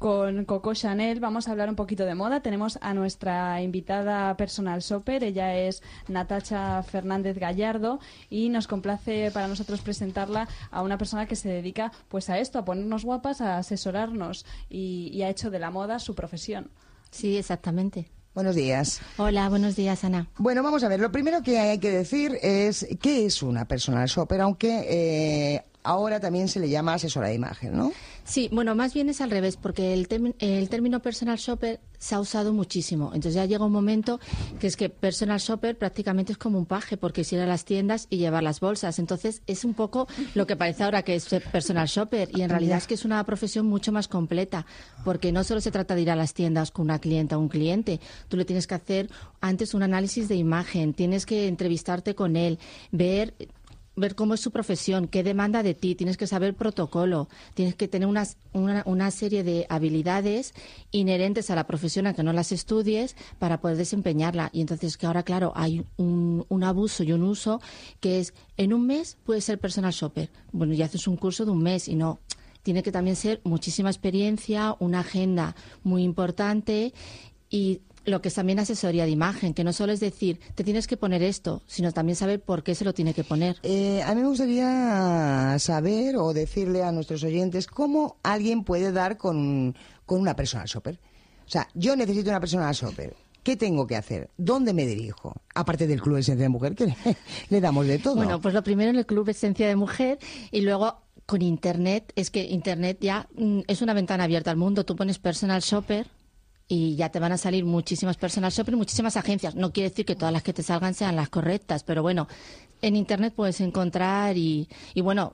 [SPEAKER 3] con Coco Chanel, vamos a hablar un poquito de moda. Tenemos a nuestra invitada personal shopper, ella es Natacha Fernández Gallardo y nos complace para nosotros presentarla a una persona que se dedica pues a esto, a ponernos guapas, a asesorarnos y, y ha hecho de la moda su profesión.
[SPEAKER 10] Sí, exactamente.
[SPEAKER 2] Buenos días.
[SPEAKER 10] Hola, buenos días, Ana.
[SPEAKER 2] Bueno, vamos a ver. Lo primero que hay que decir es qué es una personal shopper, aunque eh, ahora también se le llama asesora de imagen, ¿no?
[SPEAKER 10] Sí, bueno, más bien es al revés, porque el, el término personal shopper se ha usado muchísimo. Entonces ya llega un momento que es que personal shopper prácticamente es como un paje, porque es ir a las tiendas y llevar las bolsas. Entonces es un poco lo que parece ahora que es personal shopper. Y en realidad es que es una profesión mucho más completa, porque no solo se trata de ir a las tiendas con una clienta o un cliente. Tú le tienes que hacer antes un análisis de imagen, tienes que entrevistarte con él, ver ver cómo es su profesión, qué demanda de ti, tienes que saber protocolo, tienes que tener unas- una, una serie de habilidades inherentes a la profesión, aunque no las estudies, para poder desempeñarla. Y entonces que ahora, claro, hay un, un abuso y un uso que es, en un mes puedes ser personal shopper. Bueno, ya haces un curso de un mes y no. Tiene que también ser muchísima experiencia, una agenda muy importante y lo que es también asesoría de imagen, que no solo es decir, te tienes que poner esto, sino también saber por qué se lo tiene que poner.
[SPEAKER 2] Eh, a mí me gustaría saber o decirle a nuestros oyentes cómo alguien puede dar con, con una personal shopper. O sea, yo necesito una personal shopper. ¿Qué tengo que hacer? ¿Dónde me dirijo? Aparte del Club Esencia de Mujer, que le, [laughs] le damos de todo.
[SPEAKER 10] Bueno, pues lo primero en el Club Esencia de Mujer y luego con Internet, es que Internet ya mm, es una ventana abierta al mundo. Tú pones personal shopper y ya te van a salir muchísimas personal shopper y muchísimas agencias. No quiere decir que todas las que te salgan sean las correctas, pero bueno, en Internet puedes encontrar y, y bueno,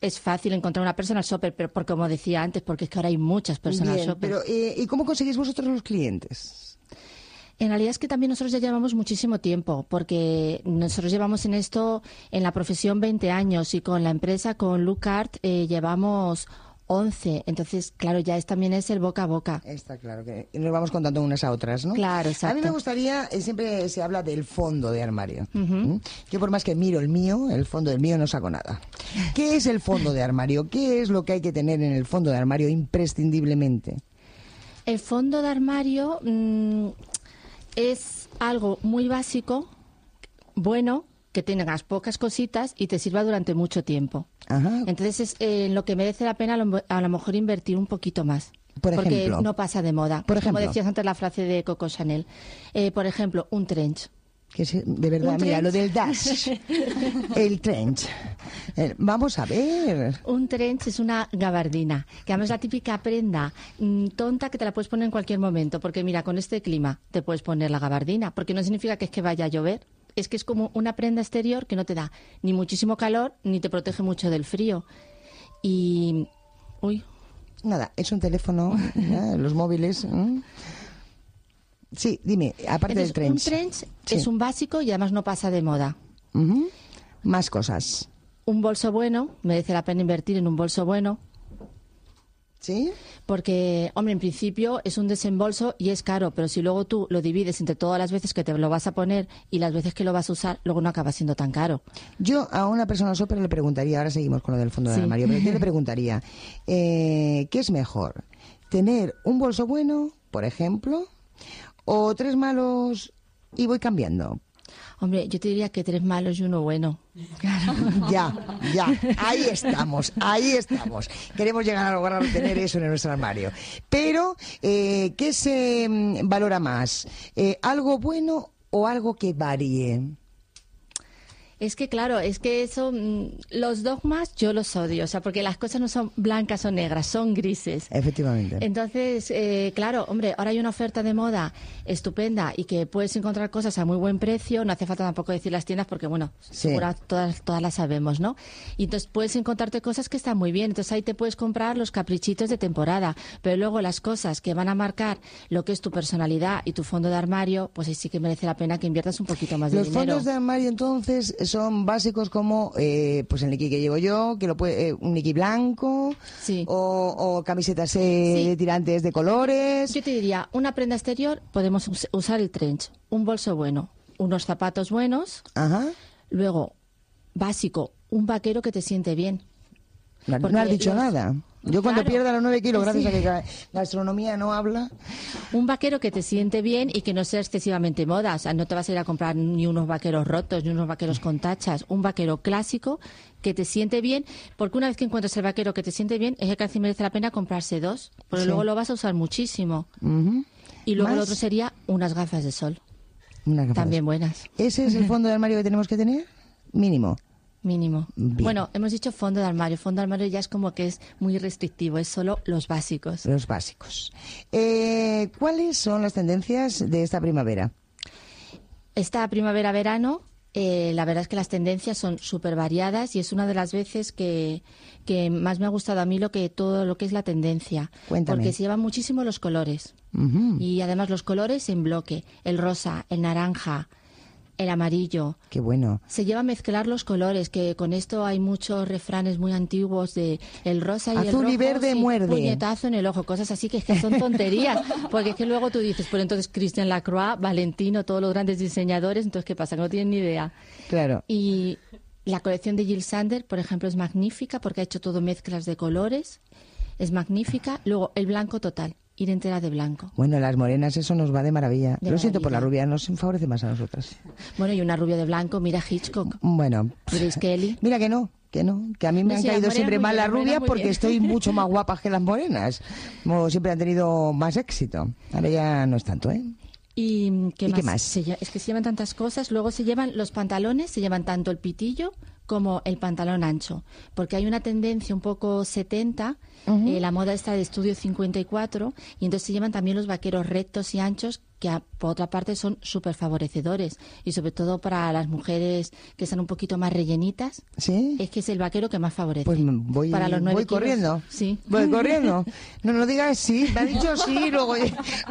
[SPEAKER 10] es fácil encontrar una personal shopper, pero porque como decía antes, porque es que ahora hay muchas personal
[SPEAKER 2] Bien,
[SPEAKER 10] shopper.
[SPEAKER 2] pero eh, ¿y cómo conseguís vosotros los clientes?
[SPEAKER 10] En realidad es que también nosotros ya llevamos muchísimo tiempo, porque nosotros llevamos en esto, en la profesión, 20 años y con la empresa, con Lucart, eh, llevamos 11. Entonces, claro, ya es, también es el boca a boca.
[SPEAKER 2] Está claro que nos vamos contando unas a otras, ¿no?
[SPEAKER 10] Claro,
[SPEAKER 2] A
[SPEAKER 10] exacto.
[SPEAKER 2] mí me gustaría, eh, siempre se habla del fondo de armario. ¿Mm? Yo por más que miro el mío, el fondo del mío no saco nada. ¿Qué es el fondo de armario? ¿Qué es lo que hay que tener en el fondo de armario imprescindiblemente?
[SPEAKER 10] El fondo de armario mm, es algo muy básico, bueno, que tengas pocas cositas y te sirva durante mucho tiempo.
[SPEAKER 2] Ajá.
[SPEAKER 10] Entonces es eh, en lo que merece la pena a lo, a lo mejor invertir un poquito más.
[SPEAKER 2] Por
[SPEAKER 10] porque
[SPEAKER 2] ejemplo.
[SPEAKER 10] no pasa de moda.
[SPEAKER 2] Por ejemplo.
[SPEAKER 10] Como decías antes la frase de Coco Chanel. Eh, por ejemplo, un trench.
[SPEAKER 2] Que es, de verdad, mira,
[SPEAKER 10] trench.
[SPEAKER 2] lo del dash. [laughs] el trench. Eh, vamos a ver.
[SPEAKER 10] Un trench es una gabardina, que además es la típica prenda mm, tonta que te la puedes poner en cualquier momento, porque mira, con este clima te puedes poner la gabardina, porque no significa que es que vaya a llover, es que es como una prenda exterior que no te da ni muchísimo calor ni te protege mucho del frío. Y... Uy,
[SPEAKER 2] Nada, es un teléfono, [laughs] ¿eh? los móviles. ¿eh? Sí, dime, aparte
[SPEAKER 10] Entonces,
[SPEAKER 2] del trench.
[SPEAKER 10] un trench
[SPEAKER 2] Sí.
[SPEAKER 10] es un básico y además no pasa de moda.
[SPEAKER 2] Más cosas.
[SPEAKER 10] Un bolso bueno, merece la pena invertir en un bolso bueno,
[SPEAKER 2] ¿Sí?
[SPEAKER 10] Porque, hombre, en principio es un desembolso y es caro, pero si luego tú lo divides entre todas las veces que te lo vas a poner y las veces que lo vas a usar, luego no acaba siendo tan caro.
[SPEAKER 2] Yo a una persona súper le preguntaría, ahora seguimos con lo del fondo del
[SPEAKER 10] Sí.
[SPEAKER 2] armario, pero yo le [laughs] preguntaría, eh, ¿qué es mejor? ¿Tener un bolso bueno, por ejemplo, o tres malos y voy cambiando?
[SPEAKER 10] Hombre, yo te diría que tres malos y uno bueno. [laughs]
[SPEAKER 2] Ya, ya, ahí estamos, ahí estamos. Queremos llegar a lograr tener eso en nuestro armario. Pero, eh, ¿qué se mm, valora más? Eh, ¿Algo bueno o algo que varíe?
[SPEAKER 10] Es que claro, es que eso, mm, los dogmas yo los odio, o sea, porque las cosas no son blancas o negras, son grises.
[SPEAKER 2] Efectivamente.
[SPEAKER 10] Entonces, eh, claro, hombre, ahora hay una oferta de moda estupenda y que puedes encontrar cosas a muy buen precio, no hace falta tampoco decir las tiendas porque, bueno,
[SPEAKER 2] Sí.
[SPEAKER 10] seguro todas, todas las sabemos, ¿no? Y entonces puedes encontrarte cosas que están muy bien, entonces ahí te puedes comprar los caprichitos de temporada, pero luego las cosas que van a marcar lo que es tu personalidad y tu fondo de armario, pues ahí sí que merece la pena que inviertas un poquito más de
[SPEAKER 2] Los
[SPEAKER 10] dinero.
[SPEAKER 2] fondos de armario entonces son básicos como eh, pues el Niki que llevo yo, que lo puede, eh, un Niki blanco, o, o camisetas eh, de tirantes de colores.
[SPEAKER 10] Yo te diría, una prenda exterior, podemos us- usar el trench, un bolso bueno, unos zapatos buenos,
[SPEAKER 2] Ajá.
[SPEAKER 10] luego, básico, un vaquero que te siente bien.
[SPEAKER 2] No, has dicho
[SPEAKER 10] los-
[SPEAKER 2] nada. Yo cuando
[SPEAKER 10] Claro.
[SPEAKER 2] pierda los nueve kilos, gracias
[SPEAKER 10] Sí.
[SPEAKER 2] a que la gastronomía no habla.
[SPEAKER 10] Un vaquero que te siente bien y que no sea excesivamente moda. O sea, no te vas a ir a comprar ni unos vaqueros rotos, ni unos vaqueros con tachas. Un vaquero clásico que te siente bien, porque una vez que encuentras el vaquero que te siente bien, es que casi merece la pena comprarse dos, porque
[SPEAKER 2] Sí.
[SPEAKER 10] luego lo vas a usar muchísimo. Y luego
[SPEAKER 2] ¿Más?
[SPEAKER 10] el otro sería unas gafas de sol.
[SPEAKER 2] Unas gafas.
[SPEAKER 10] También buenas.
[SPEAKER 2] ¿Ese es el fondo de armario que tenemos que tener? Mínimo.
[SPEAKER 10] Mínimo.
[SPEAKER 2] Bien.
[SPEAKER 10] Bueno, hemos dicho fondo de armario. Fondo de armario ya es como que es muy restrictivo, es solo los básicos.
[SPEAKER 2] Los básicos. Eh, ¿Cuáles son las tendencias de esta primavera?
[SPEAKER 10] Esta primavera-verano, eh, la verdad es que las tendencias son súper variadas y es una de las veces que, que más me ha gustado a mí lo que todo lo que es la tendencia.
[SPEAKER 2] Cuéntame.
[SPEAKER 10] Porque se llevan muchísimo los colores. Y además los colores en bloque. El rosa, el naranja, el amarillo.
[SPEAKER 2] Qué bueno.
[SPEAKER 10] Se lleva a mezclar los colores, que con esto hay muchos refranes muy antiguos de el rosa y el
[SPEAKER 2] Azul y
[SPEAKER 10] rojo,
[SPEAKER 2] verde
[SPEAKER 10] sí,
[SPEAKER 2] muerde.
[SPEAKER 10] puñetazo en el ojo, cosas así que es que son tonterías, [laughs] porque es que luego tú dices, pues entonces Christian Lacroix, Valentino, todos los grandes diseñadores, entonces ¿qué pasa? Que no tienen ni idea.
[SPEAKER 2] Claro.
[SPEAKER 10] Y la colección de Jill Sander, por ejemplo, es magnífica porque ha hecho todo mezclas de colores, es magnífica. Luego el blanco total, ir entera de blanco.
[SPEAKER 2] Bueno, las morenas, eso nos va de maravilla.
[SPEAKER 10] De
[SPEAKER 2] Lo siento por la rubia, nos favorece más a nosotras.
[SPEAKER 10] Bueno, y una rubia de blanco, mira Hitchcock,
[SPEAKER 2] Bueno,
[SPEAKER 10] Grace Kelly.
[SPEAKER 2] mira que no, que no, que a mí me
[SPEAKER 10] No,
[SPEAKER 2] han
[SPEAKER 10] las
[SPEAKER 2] caído siempre mal las rubias porque
[SPEAKER 10] bien.
[SPEAKER 2] estoy mucho más [laughs] guapas que las morenas. Como siempre han tenido más éxito. Ahora ya no es tanto, ¿eh?
[SPEAKER 10] ¿Y qué
[SPEAKER 2] ¿Y
[SPEAKER 10] más?
[SPEAKER 2] qué más?
[SPEAKER 10] Se es que se llevan tantas cosas. Luego se llevan los pantalones, se llevan tanto el pitillo como el pantalón ancho. Porque hay una tendencia un poco 70, eh, la moda está de estudio 54, y entonces se llevan también los vaqueros rectos y anchos que a- por otra parte son súper favorecedores y sobre todo para las mujeres que están un poquito más rellenitas
[SPEAKER 2] ¿Sí?
[SPEAKER 10] es que es el vaquero que más favorece
[SPEAKER 2] Pues voy,
[SPEAKER 10] para los nueve
[SPEAKER 2] voy
[SPEAKER 10] kilos,
[SPEAKER 2] corriendo.
[SPEAKER 10] sí
[SPEAKER 2] Voy [laughs] corriendo. No, no digas sí. Me ha dicho sí, [laughs] luego,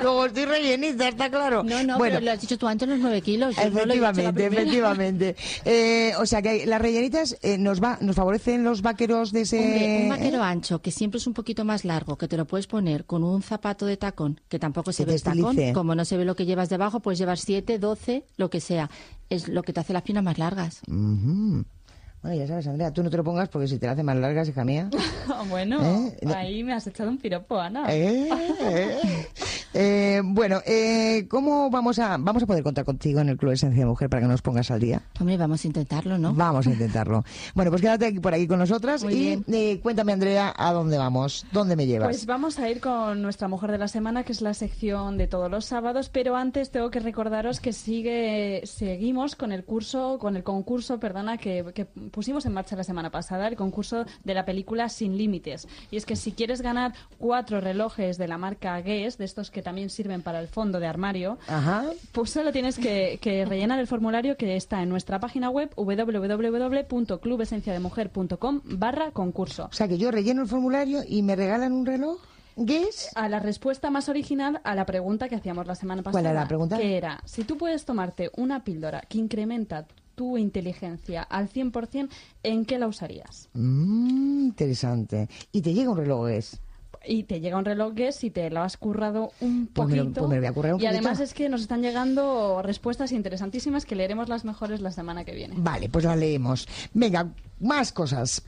[SPEAKER 2] luego estoy rellenita, está claro.
[SPEAKER 10] no no
[SPEAKER 2] bueno,
[SPEAKER 10] pero lo has dicho tú antes los nueve kilos yo no
[SPEAKER 2] Efectivamente, efectivamente. Eh, o sea que las rellenitas eh, nos va, nos favorecen los vaqueros de ese.
[SPEAKER 10] Hombre, un vaquero
[SPEAKER 2] ¿eh?
[SPEAKER 10] ancho que siempre es un poquito más largo, que te lo puedes poner con un zapato de tacón, que tampoco se
[SPEAKER 2] Que
[SPEAKER 10] ve el tacón, como no se ve lo que llevas debajo, puedes llevar 7, 12, lo que sea. Es lo que te hace las piernas más largas.
[SPEAKER 2] Bueno, ya sabes, Andrea, tú no te lo pongas porque si te la hace más larga, hija mía. [laughs]
[SPEAKER 3] bueno,
[SPEAKER 2] ¿Eh?
[SPEAKER 3] Ahí me has echado un piropo, Ana.
[SPEAKER 2] Eh, eh. [laughs] Eh, bueno, eh, ¿cómo vamos a vamos a poder contar contigo en el Club Esencia de Mujer para que nos pongas al día?
[SPEAKER 10] Hombre, vamos a intentarlo, ¿no?
[SPEAKER 2] Vamos a intentarlo. [laughs] Bueno, pues quédate aquí- por aquí con nosotras
[SPEAKER 10] Muy
[SPEAKER 2] y eh, cuéntame, Andrea, a dónde vamos, dónde me llevas.
[SPEAKER 3] Pues vamos a ir con nuestra mujer de la semana, que es la sección de todos los sábados, pero antes tengo que recordaros que sigue, seguimos con el curso, con el concurso, perdona, que, que pusimos en marcha la semana pasada, el concurso de la película Sin Límites. Y es que si quieres ganar cuatro relojes de la marca Guess, de estos que también sirven para el fondo de armario,
[SPEAKER 2] Ajá.
[SPEAKER 3] pues solo tienes que, que rellenar el formulario que está en nuestra página web www.clubesenciademujer.com barra concurso.
[SPEAKER 2] O sea, que yo relleno el formulario y me regalan un reloj. ¿Guess?
[SPEAKER 3] A la respuesta más original a la pregunta que hacíamos la semana pasada.
[SPEAKER 2] ¿Cuál era la pregunta?
[SPEAKER 3] Que era, si tú puedes tomarte una píldora que incrementa tu inteligencia al 100%, ¿en qué la usarías?
[SPEAKER 2] Mm, interesante. Y te llega un reloj Guess.
[SPEAKER 3] Y te llega un reloj que si te lo has currado un
[SPEAKER 2] Pues me lo-
[SPEAKER 3] poquito.
[SPEAKER 2] pues me lo voy a currar un
[SPEAKER 3] y
[SPEAKER 2] poquito.
[SPEAKER 3] además es que nos están llegando respuestas interesantísimas que leeremos las mejores la semana que viene.
[SPEAKER 2] Vale, pues la leemos. Venga, más cosas.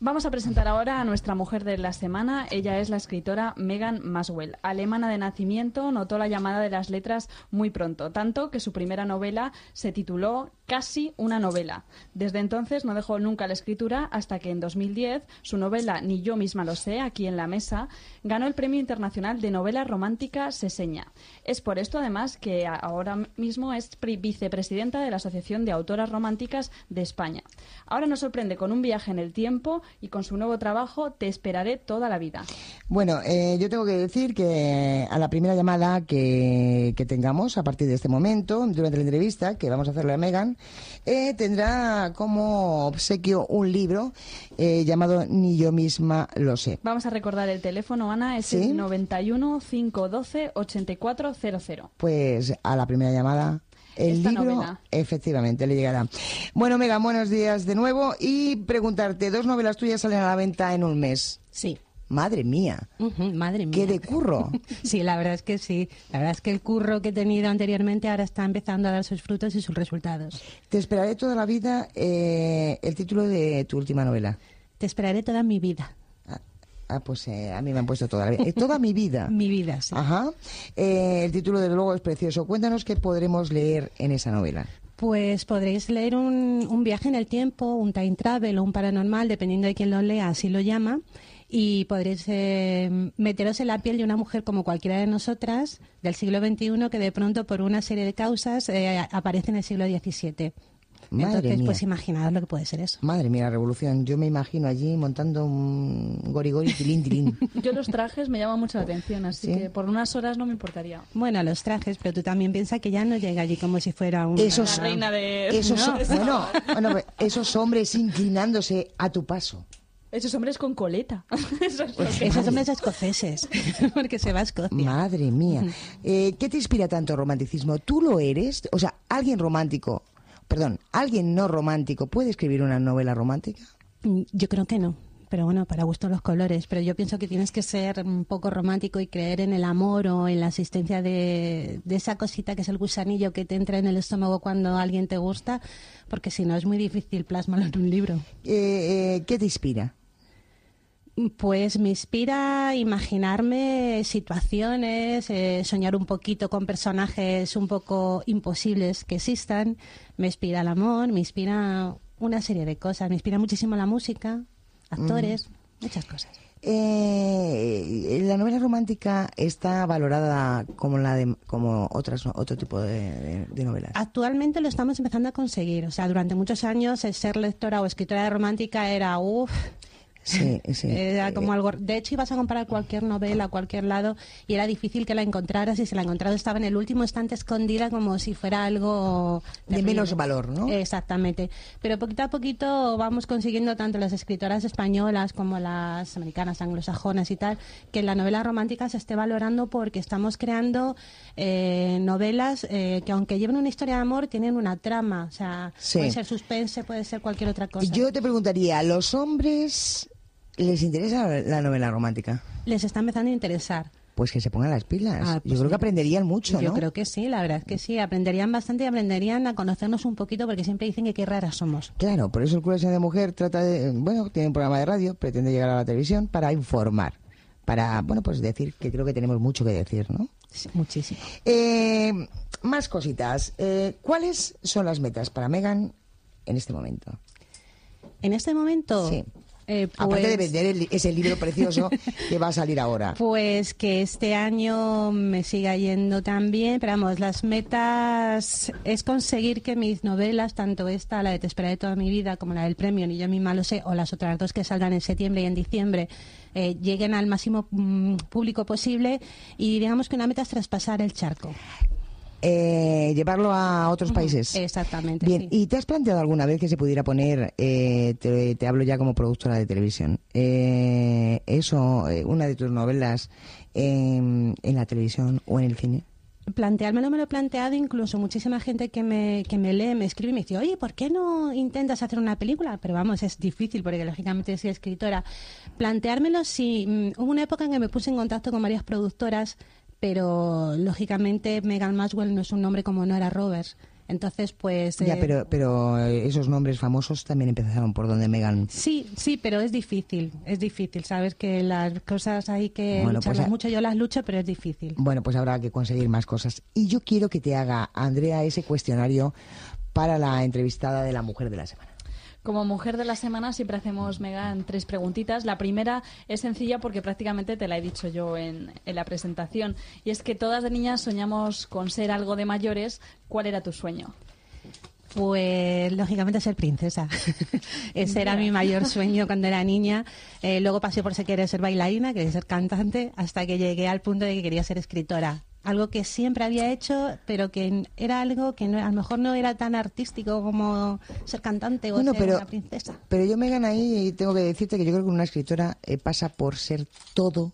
[SPEAKER 3] Vamos a presentar ahora a nuestra mujer de la semana. Ella es la escritora Megan Maswell. Alemana de nacimiento, notó la llamada de las letras muy pronto, tanto que su primera novela se tituló Casi una novela. Desde entonces no dejó nunca la escritura hasta que en 2010 su novela Ni yo misma lo sé, aquí en la mesa, ganó el Premio Internacional de Novela Romántica Seseña. Es por esto, además, que ahora mismo es vicepresidenta de la Asociación de Autoras Románticas de España. Ahora nos sorprende con un viaje en el tiempo y con su nuevo trabajo Te esperaré toda la vida.
[SPEAKER 2] Bueno, eh, yo tengo que decir que a la primera llamada que tengamos a partir de este momento, durante la entrevista que vamos a hacerle a Megan, eh, tendrá como obsequio un libro eh, llamado Ni yo misma lo sé.
[SPEAKER 3] Vamos a recordar el teléfono, Ana, es
[SPEAKER 2] Sí.
[SPEAKER 3] el 91 512 8400.
[SPEAKER 2] Pues a la primera llamada. El
[SPEAKER 3] Esta
[SPEAKER 2] libro,
[SPEAKER 3] novela.
[SPEAKER 2] efectivamente, le llegará. Bueno, Megan, buenos días de nuevo. Y preguntarte, dos novelas tuyas salen a la venta en un mes.
[SPEAKER 7] Sí.
[SPEAKER 2] Madre mía.
[SPEAKER 7] Madre mía.
[SPEAKER 2] ¿Qué de curro? [laughs]
[SPEAKER 7] Sí, la verdad es que sí. La verdad es que el curro que he tenido anteriormente ahora está empezando a dar sus frutos y sus resultados.
[SPEAKER 2] Te esperaré toda la vida eh, el título de tu última novela.
[SPEAKER 7] Te esperaré toda mi vida.
[SPEAKER 2] Ah, pues eh, a mí me han puesto toda la vida. Eh, toda mi vida. [laughs]
[SPEAKER 7] Mi vida, sí.
[SPEAKER 2] Ajá. Eh, el título, desde luego, es precioso. Cuéntanos qué podremos leer en esa novela.
[SPEAKER 7] Pues podréis leer un, un viaje en el tiempo, un time travel o un paranormal, dependiendo de quién lo lea, así lo llama. Y podréis eh, meteros en la piel de una mujer como cualquiera de nosotras del siglo XXI que de pronto por una serie de causas eh, aparece en el siglo XVII.
[SPEAKER 2] Madre
[SPEAKER 7] Entonces,
[SPEAKER 2] mía.
[SPEAKER 7] pues imaginaos lo que puede ser eso.
[SPEAKER 2] Madre mía, la revolución. Yo me imagino allí montando un gorigori tilín tilín. [laughs]
[SPEAKER 3] Yo los trajes me llaman mucho la atención, así
[SPEAKER 2] ¿Sí?
[SPEAKER 3] que por unas horas no me importaría.
[SPEAKER 7] Bueno, los trajes, pero tú también piensas que ya no llega allí como si fuera un...
[SPEAKER 2] Esos,
[SPEAKER 3] La reina de...
[SPEAKER 2] esos, [laughs]
[SPEAKER 3] ¿no?
[SPEAKER 2] bueno, bueno, pues, esos hombres inclinándose a tu paso.
[SPEAKER 3] Esos hombres con coleta. [laughs] Eso es lo que-
[SPEAKER 7] Esos hombres escoceses, [laughs] porque se va a Escocia.
[SPEAKER 2] Madre mía. Eh, ¿Qué te inspira tanto el romanticismo? ¿Tú lo eres? O sea, ¿alguien romántico, perdón, alguien no romántico puede escribir una novela romántica?
[SPEAKER 7] Mm, Yo creo que no. Pero bueno, para gusto los colores. Pero yo pienso que tienes que ser un poco romántico y creer en el amor o en la existencia de, de esa cosita que es el gusanillo que te entra en el estómago cuando alguien te gusta, porque si no es muy difícil plasmarlo en un libro.
[SPEAKER 2] Eh, eh, ¿Qué te inspira?
[SPEAKER 7] Pues me inspira imaginarme situaciones, eh, soñar un poquito con personajes un poco imposibles que existan. Me inspira el amor, me inspira una serie de cosas. Me inspira muchísimo la música, actores, muchas cosas.
[SPEAKER 2] Eh, la novela romántica está valorada como la de como otras otro tipo de, de- de novelas.
[SPEAKER 7] Actualmente lo estamos empezando a conseguir. O sea, durante muchos años el ser lectora o escritora de romántica era uff.
[SPEAKER 2] Sí, [laughs] sí.
[SPEAKER 7] Era como algo. De hecho, ibas a comprar cualquier novela a cualquier lado y era difícil que la encontraras. Y si la encontrabas, estaba en el último estante escondida, como si fuera algo.
[SPEAKER 2] De
[SPEAKER 7] terrible.
[SPEAKER 2] menos valor, ¿no?
[SPEAKER 7] Exactamente. Pero poquito a poquito vamos consiguiendo tanto las escritoras españolas como las americanas, anglosajonas y tal, que la novela romántica se esté valorando porque estamos creando eh, novelas eh, que, aunque lleven una historia de amor, tienen una trama. O sea,
[SPEAKER 2] Sí.
[SPEAKER 7] puede ser suspense, puede ser cualquier otra cosa.
[SPEAKER 2] Yo te preguntaría, ¿a los hombres les interesa la novela romántica?
[SPEAKER 7] Les está empezando a interesar.
[SPEAKER 2] Pues que se pongan las pilas.
[SPEAKER 7] Ah,
[SPEAKER 2] Yo
[SPEAKER 7] pues
[SPEAKER 2] creo que aprenderían mucho,
[SPEAKER 7] Yo
[SPEAKER 2] ¿no?
[SPEAKER 7] creo que sí, la verdad es que sí. Aprenderían bastante y aprenderían a conocernos un poquito porque siempre dicen que qué raras somos.
[SPEAKER 2] Claro, por eso el Club de Mujer trata de, bueno, tiene un programa de radio, pretende llegar a la televisión para informar, para, bueno, pues decir que creo que tenemos mucho que decir, ¿no?
[SPEAKER 7] Sí, muchísimo.
[SPEAKER 2] Eh, más cositas. Eh, ¿Cuáles son las metas para Megan en este momento?
[SPEAKER 7] En este momento,
[SPEAKER 2] Sí.
[SPEAKER 7] Eh,
[SPEAKER 2] Aparte de
[SPEAKER 7] pues-
[SPEAKER 2] vender el- ese libro precioso que va a salir ahora. [laughs]
[SPEAKER 7] Pues que este año me siga yendo tan bien, pero vamos, las metas es conseguir que mis novelas, tanto esta, la de Te esperaré toda mi vida, como la del premio, ni yo misma lo sé, o las otras dos que salgan en septiembre y en diciembre, eh, lleguen al máximo mm, público posible y digamos que una meta es traspasar el charco.
[SPEAKER 2] Eh, llevarlo a otros países.
[SPEAKER 7] Exactamente.
[SPEAKER 2] Bien,
[SPEAKER 7] sí.
[SPEAKER 2] ¿y te has planteado alguna vez que se pudiera poner, eh, te, te hablo ya como productora de televisión, eh, eso, eh, una de tus novelas en, la televisión o en el cine?
[SPEAKER 7] Planteármelo me lo he planteado, incluso muchísima gente que me, que me lee, me escribe y me dice, oye, ¿por qué no intentas hacer una película? Pero vamos, es difícil porque lógicamente soy escritora. Planteármelo sí, mm, hubo una época en que me puse en contacto con varias productoras, pero lógicamente Megan Maswell no es un nombre como Nora Roberts. Entonces, pues...
[SPEAKER 2] Ya,
[SPEAKER 7] eh,
[SPEAKER 2] pero, pero esos nombres famosos también empezaron por donde Megan.
[SPEAKER 7] Sí, sí, pero es difícil, es difícil. Sabes que las cosas hay que
[SPEAKER 2] Bueno,
[SPEAKER 7] lucharlas
[SPEAKER 2] pues a-
[SPEAKER 7] mucho. Yo las lucho, pero es difícil.
[SPEAKER 2] Bueno, pues habrá que conseguir más cosas. Y yo quiero que te haga, Andrea, ese cuestionario para la entrevistada de la mujer de la semana.
[SPEAKER 3] Como mujer de la semana siempre hacemos, Megan, tres preguntitas. La primera es sencilla porque prácticamente te la he dicho yo en, en la presentación. Y es que todas de niñas soñamos con ser algo de mayores. ¿Cuál era tu sueño?
[SPEAKER 7] Pues lógicamente ser princesa. [laughs] Ese era mi mayor [laughs] sueño cuando era niña. Eh, luego pasé por si quería ser bailarina, quería ser cantante, hasta que llegué al punto de que quería ser escritora. Algo que siempre había hecho, pero que era algo que no- a lo mejor no era tan artístico como ser cantante o
[SPEAKER 2] Bueno,
[SPEAKER 7] ser
[SPEAKER 2] pero-
[SPEAKER 7] una princesa.
[SPEAKER 2] Pero yo, Megan, ahí tengo que decirte que yo creo que una escritora eh, pasa por ser todo,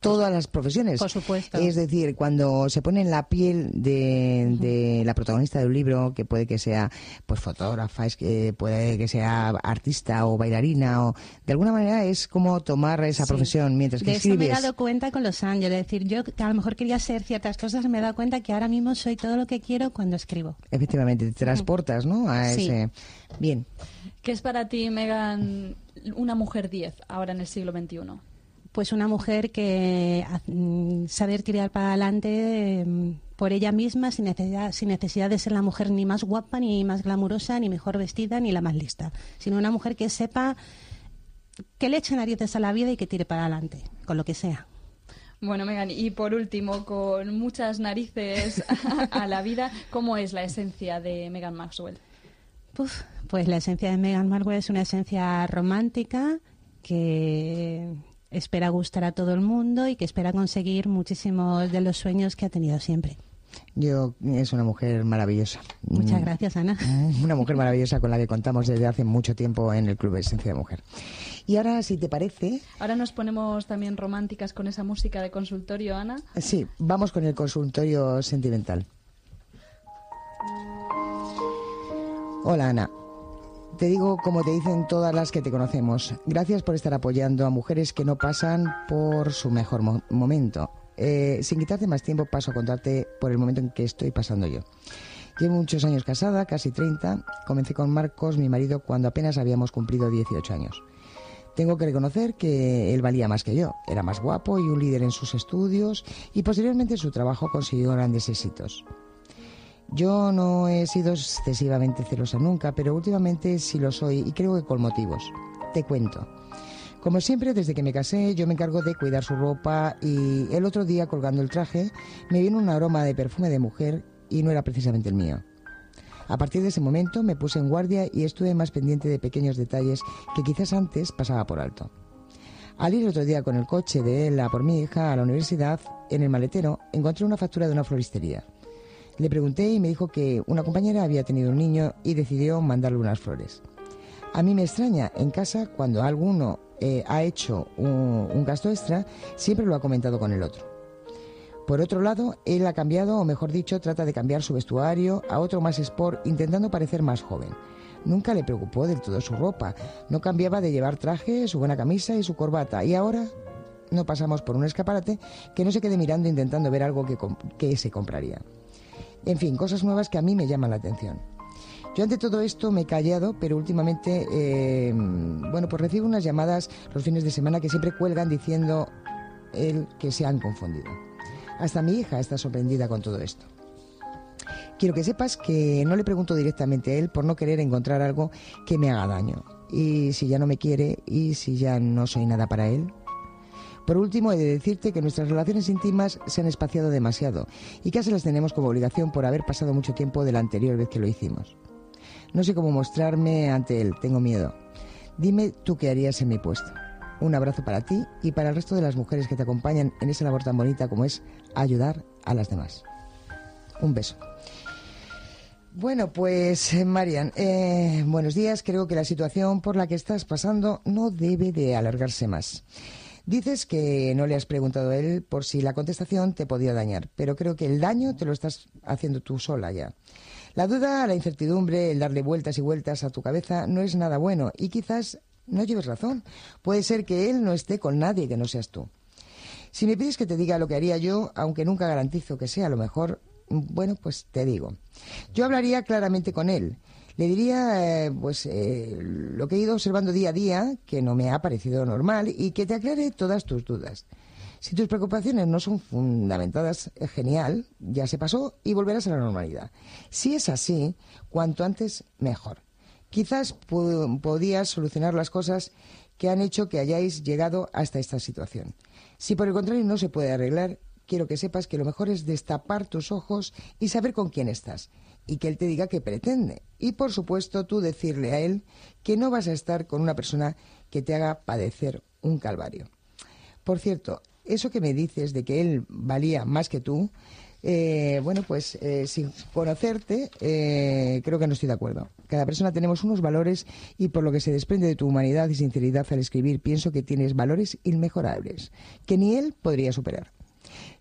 [SPEAKER 2] todas las profesiones.
[SPEAKER 7] Por supuesto.
[SPEAKER 2] Es decir, cuando se pone en la piel de, de la protagonista de un libro, que puede que sea pues fotógrafa, es que puede que sea artista o bailarina, o de alguna manera es como tomar esa
[SPEAKER 7] Sí.
[SPEAKER 2] profesión mientras que
[SPEAKER 7] de eso me he
[SPEAKER 2] escribes.
[SPEAKER 7] dado cuenta con los años. Es decir, yo que a lo mejor quería ser ciertas cosas, me he dado cuenta que ahora mismo soy todo lo que quiero cuando escribo.
[SPEAKER 2] Efectivamente, te transportas, ¿no? A
[SPEAKER 7] Sí.
[SPEAKER 2] ese. Bien.
[SPEAKER 3] ¿Qué es para ti, Megan, una mujer 10 ahora en el siglo XXI?
[SPEAKER 7] Pues una mujer que mm, saber tirar para adelante mm, por ella misma sin necesidad, sin necesidad de ser la mujer ni más guapa, ni más glamurosa, ni mejor vestida, ni la más lista, sino una mujer que sepa que le eche narices a la vida y que tire para adelante, con lo que sea.
[SPEAKER 3] Bueno, Megan, y por último, con muchas narices [laughs] a la vida, ¿cómo es la esencia de Megan Maxwell?
[SPEAKER 7] Pues la esencia de Meghan Markle es una esencia romántica que espera gustar a todo el mundo y que espera conseguir muchísimos de los sueños que ha tenido siempre.
[SPEAKER 2] Yo es una mujer maravillosa.
[SPEAKER 7] Muchas gracias, Ana.
[SPEAKER 2] Una mujer maravillosa con la que contamos desde hace mucho tiempo en el Club Esencia de Mujer. Y ahora, si te parece,
[SPEAKER 3] Ahora nos ponemos también románticas con esa música de consultorio, Ana.
[SPEAKER 2] sí, vamos con el consultorio sentimental. Hola, Ana. Te digo como te dicen todas las que te conocemos. Gracias por estar apoyando a mujeres que no pasan por su mejor mo- momento. Eh, sin quitarte más tiempo, paso a contarte por el momento en que estoy pasando yo. Llevo muchos años casada, casi 30. Comencé con Marcos, mi marido, cuando apenas habíamos cumplido 18 años. Tengo que reconocer que él valía más que yo. Era más guapo y un líder en sus estudios y posteriormente en su trabajo consiguió grandes éxitos. Yo no he sido excesivamente celosa nunca, pero últimamente sí lo soy y creo que con motivos. Te cuento. Como siempre, desde que me casé, yo me encargo de cuidar su ropa y el otro día, colgando el traje, me vino un aroma de perfume de mujer y no era precisamente el mío. A partir de ese momento me puse en guardia y estuve más pendiente de pequeños detalles que quizás antes pasaba por alto. Al ir otro día con el coche de él por mi hija a la universidad, en el maletero encontré una factura de una floristería. Le pregunté y me dijo que una compañera había tenido un niño y decidió mandarle unas flores. A mí me extraña, en casa, cuando alguno eh, ha hecho un, gasto extra, siempre lo ha comentado con el otro. Por otro lado, él ha cambiado, o mejor dicho, trata de cambiar su vestuario a otro más sport, intentando parecer más joven. Nunca le preocupó del todo su ropa, no cambiaba de llevar traje, su buena camisa y su corbata, y ahora no pasamos por un escaparate que no se quede mirando intentando ver algo que se compraría. En fin, cosas nuevas que a mí me llaman la atención. Yo ante todo esto me he callado, pero últimamente, eh, bueno, pues recibo unas llamadas los fines de semana que siempre cuelgan diciendo el que se han confundido. Hasta mi hija está sorprendida con todo esto. Quiero que sepas que no le pregunto directamente a él por no querer encontrar algo que me haga daño. Y si ya no me quiere y si ya no soy nada para él. Por último, he de decirte que nuestras relaciones íntimas se han espaciado demasiado y casi las tenemos como obligación por haber pasado mucho tiempo de la anterior vez que lo hicimos. No sé cómo mostrarme ante él, tengo miedo. Dime tú qué harías en mi puesto. Un abrazo para ti y para el resto de las mujeres que te acompañan en esa labor tan bonita como es ayudar a las demás. Un beso. Bueno, pues eh, Marian, eh, buenos días. Creo que la situación por la que estás pasando no debe de alargarse más. Dices que no le has preguntado a él por si la contestación te podía dañar, pero creo que el daño te lo estás haciendo tú sola ya. La duda, la incertidumbre, el darle vueltas y vueltas a tu cabeza no es nada bueno y quizás no lleves razón. Puede ser que él no esté con nadie que no seas tú. Si me pides que te diga lo que haría yo, aunque nunca garantizo que sea lo mejor, Bueno, pues te digo. Yo hablaría claramente con él. Le diría, eh, pues, eh, lo que he ido observando día a día, que no me ha parecido normal, y que te aclare todas tus dudas. Si tus preocupaciones no son fundamentadas, eh, genial, ya se pasó y volverás a la normalidad. Si es así, cuanto antes, mejor. Quizás podías solucionar las cosas que han hecho que hayáis llegado hasta esta situación. Si por el contrario no se puede arreglar, quiero que sepas que lo mejor es destapar tus ojos y saber con quién estás y que él te diga qué pretende. Y por supuesto tú decirle a él que no vas a estar con una persona que te haga padecer un calvario. Por cierto, eso que me dices de que él valía más que tú, eh, bueno, pues eh, sin conocerte, eh, creo que no estoy de acuerdo. Cada persona tenemos unos valores y por lo que se desprende de tu humanidad y sinceridad al escribir, pienso que tienes valores inmejorables, que ni él podría superar.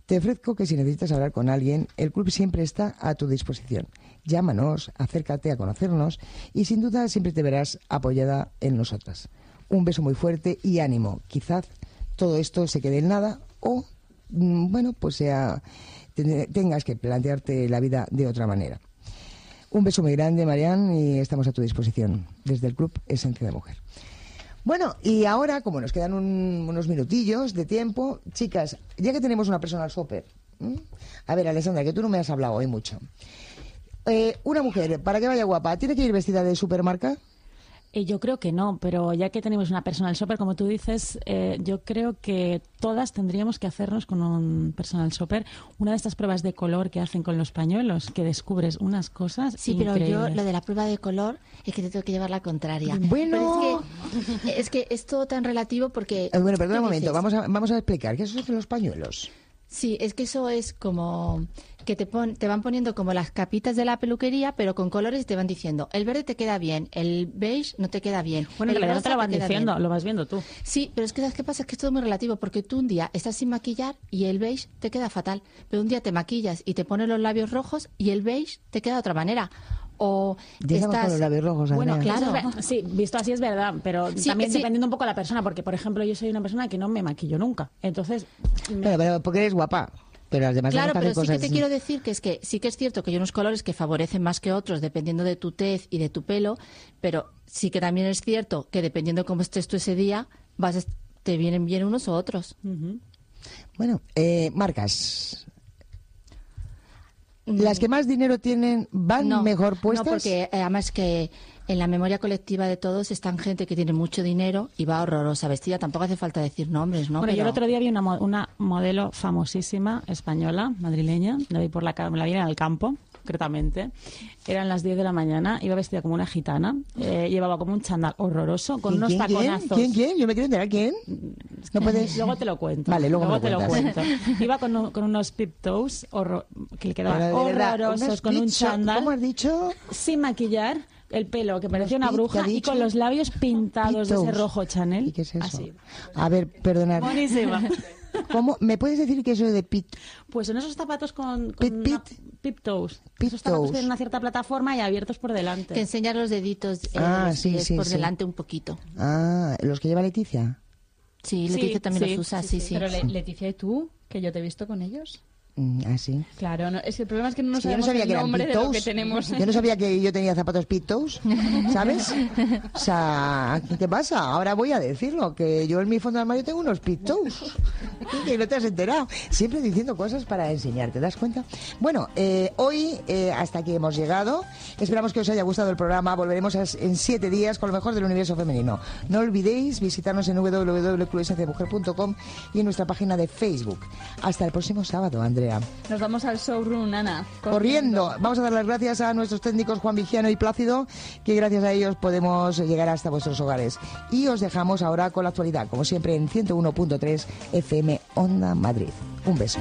[SPEAKER 2] Te ofrezco que si necesitas hablar con alguien, el club siempre está a tu disposición. Llámanos, acércate a conocernos y sin duda siempre te verás apoyada en nosotras. Un beso muy fuerte y ánimo. Quizás todo esto se quede en nada o, mm, bueno, pues sea, te- tengas que plantearte la vida de otra manera. Un beso muy grande, Marian, y estamos a tu disposición desde el Club Esencia de Mujer. Bueno, y ahora, como nos quedan un- unos minutillos de tiempo, chicas, ya que tenemos una persona al ¿m? a ver, Alessandra, que tú no me has hablado hoy mucho. Eh, una mujer, para que vaya guapa, ¿tiene que ir vestida de supermarca?
[SPEAKER 5] Eh, yo creo que no, pero ya que tenemos una personal shopper, como tú dices, eh, yo creo que todas tendríamos que hacernos con un personal shopper una de estas pruebas de color que hacen con los pañuelos, que descubres unas cosas
[SPEAKER 10] Sí, pero yo lo de la prueba de color es que te tengo que llevar la contraria.
[SPEAKER 2] Bueno.
[SPEAKER 10] Pero es que, es que es todo tan relativo porque...
[SPEAKER 2] Eh, bueno, perdona
[SPEAKER 10] ¿qué
[SPEAKER 2] un momento,
[SPEAKER 10] dices?
[SPEAKER 2] vamos a, vamos a explicar. ¿Qué son los pañuelos?
[SPEAKER 10] Sí, es que eso es como que te, pon- te van poniendo como las capitas de la peluquería, pero con colores y te van diciendo, el verde te queda bien, el beige no te queda bien.
[SPEAKER 5] Bueno,
[SPEAKER 10] el
[SPEAKER 5] no
[SPEAKER 10] rosa
[SPEAKER 5] te lo van diciendo,
[SPEAKER 10] bien".
[SPEAKER 5] lo vas viendo tú.
[SPEAKER 10] Sí, pero es que ¿sabes qué pasa? Es que es todo muy relativo, porque tú un día estás sin maquillar y el beige te queda fatal, pero un día te maquillas y te pones los labios rojos y el beige te queda de otra manera. O estás...
[SPEAKER 2] con los labios rojos,
[SPEAKER 5] Bueno, claro.
[SPEAKER 10] Claro.
[SPEAKER 5] sí, visto así es verdad, pero
[SPEAKER 10] Sí,
[SPEAKER 5] también
[SPEAKER 10] sí.
[SPEAKER 5] dependiendo un poco de la persona, porque por ejemplo yo soy una persona que no me maquillo nunca, entonces me-
[SPEAKER 2] Pero, pero porque eres guapa. Pero las demás
[SPEAKER 10] Claro,
[SPEAKER 2] que
[SPEAKER 10] pero sí que te quiero decir que es que sí que es cierto que hay unos colores que favorecen más que otros dependiendo de tu tez y de tu pelo, pero sí que también es cierto que dependiendo de cómo estés tú ese día, vas a te vienen bien unos u otros.
[SPEAKER 2] Bueno, eh, marcas. Las que más dinero tienen van
[SPEAKER 10] No,
[SPEAKER 2] mejor puestas.
[SPEAKER 10] No, porque eh, además que en la memoria colectiva de todos están gente que tiene mucho dinero y va horrorosa vestida. Tampoco hace falta decir nombres, ¿no?
[SPEAKER 5] Bueno, yo el otro día vi una, mo- una modelo famosísima española, madrileña, la vi por la, la vi en el campo, concretamente. Eran las 10 de la mañana, iba vestida como una gitana, eh, llevaba como un chándal horroroso, con unos
[SPEAKER 2] ¿Quién, quién?
[SPEAKER 5] taconazos.
[SPEAKER 2] ¿Quién, quién? Yo me quiero enterar quién. No puedes.
[SPEAKER 5] Luego te lo cuento.
[SPEAKER 2] Vale, luego me lo
[SPEAKER 5] te lo cuento. [laughs] Iba con, un- con unos pip toes horror- que le quedaban horrorosos, con un chándal.
[SPEAKER 2] ¿Cómo has dicho?
[SPEAKER 5] Sin maquillar, el pelo que parecía una
[SPEAKER 2] pit- ¿qué
[SPEAKER 5] bruja y con los labios pintados de ese
[SPEAKER 2] Pitos.
[SPEAKER 5] rojo Chanel.
[SPEAKER 2] ¿Y qué es eso?
[SPEAKER 5] Así.
[SPEAKER 2] A ver, perdonad.
[SPEAKER 5] Buenísima. [laughs]
[SPEAKER 2] ¿Cómo? ¿Me puedes decir que eso de pit?
[SPEAKER 5] Pues son esos zapatos con, con
[SPEAKER 2] Pit,
[SPEAKER 5] una-
[SPEAKER 2] pit.
[SPEAKER 5] pip toes.
[SPEAKER 2] Pip
[SPEAKER 5] esos zapatos
[SPEAKER 2] toes.
[SPEAKER 5] que tienen una cierta plataforma y abiertos por delante.
[SPEAKER 10] Que enseñar los deditos eh,
[SPEAKER 2] Ah,
[SPEAKER 10] los
[SPEAKER 2] sí,
[SPEAKER 10] pies
[SPEAKER 2] sí,
[SPEAKER 10] por
[SPEAKER 2] sí.
[SPEAKER 10] delante un poquito.
[SPEAKER 2] Ah, los que lleva Leticia.
[SPEAKER 10] Sí,
[SPEAKER 5] Sí,
[SPEAKER 10] Leticia también
[SPEAKER 5] sí,
[SPEAKER 10] los usa,
[SPEAKER 5] sí,
[SPEAKER 10] sí, sí.
[SPEAKER 3] Pero Le- Leticia y tú, que yo te he visto con ellos.
[SPEAKER 2] Mm, Ah, sí.
[SPEAKER 3] Claro, no, es que el problema es que no nos
[SPEAKER 2] Sí, yo no
[SPEAKER 3] sabemos
[SPEAKER 2] sabía
[SPEAKER 3] el
[SPEAKER 2] que eran
[SPEAKER 3] nombre de
[SPEAKER 2] pit
[SPEAKER 3] lo que
[SPEAKER 2] toes.
[SPEAKER 3] tenemos.
[SPEAKER 2] Yo no sabía que yo tenía zapatos pit toes, ¿sabes? [laughs] O sea, ¿qué pasa? Ahora voy a decirlo, que yo en mi fondo de armario tengo unos pit toes. [laughs] Que no te has enterado. Siempre diciendo cosas para enseñar, ¿te das cuenta? Bueno, eh, hoy eh, hasta aquí hemos llegado. Esperamos que os haya gustado el programa. Volveremos a- en siete días con lo mejor del universo femenino. No olvidéis visitarnos en www.clubesenciamujer.com y en nuestra página de Facebook. Hasta el próximo sábado, Andrea.
[SPEAKER 3] Nos vamos al showroom, Ana.
[SPEAKER 2] Corriendo. Vamos a dar las gracias a nuestros técnicos Juan Vigiano y Plácido, que gracias a ellos podemos llegar hasta vuestros hogares. Y os dejamos ahora con la actualidad, como siempre, en 101.3 FM Onda Madrid. Un beso.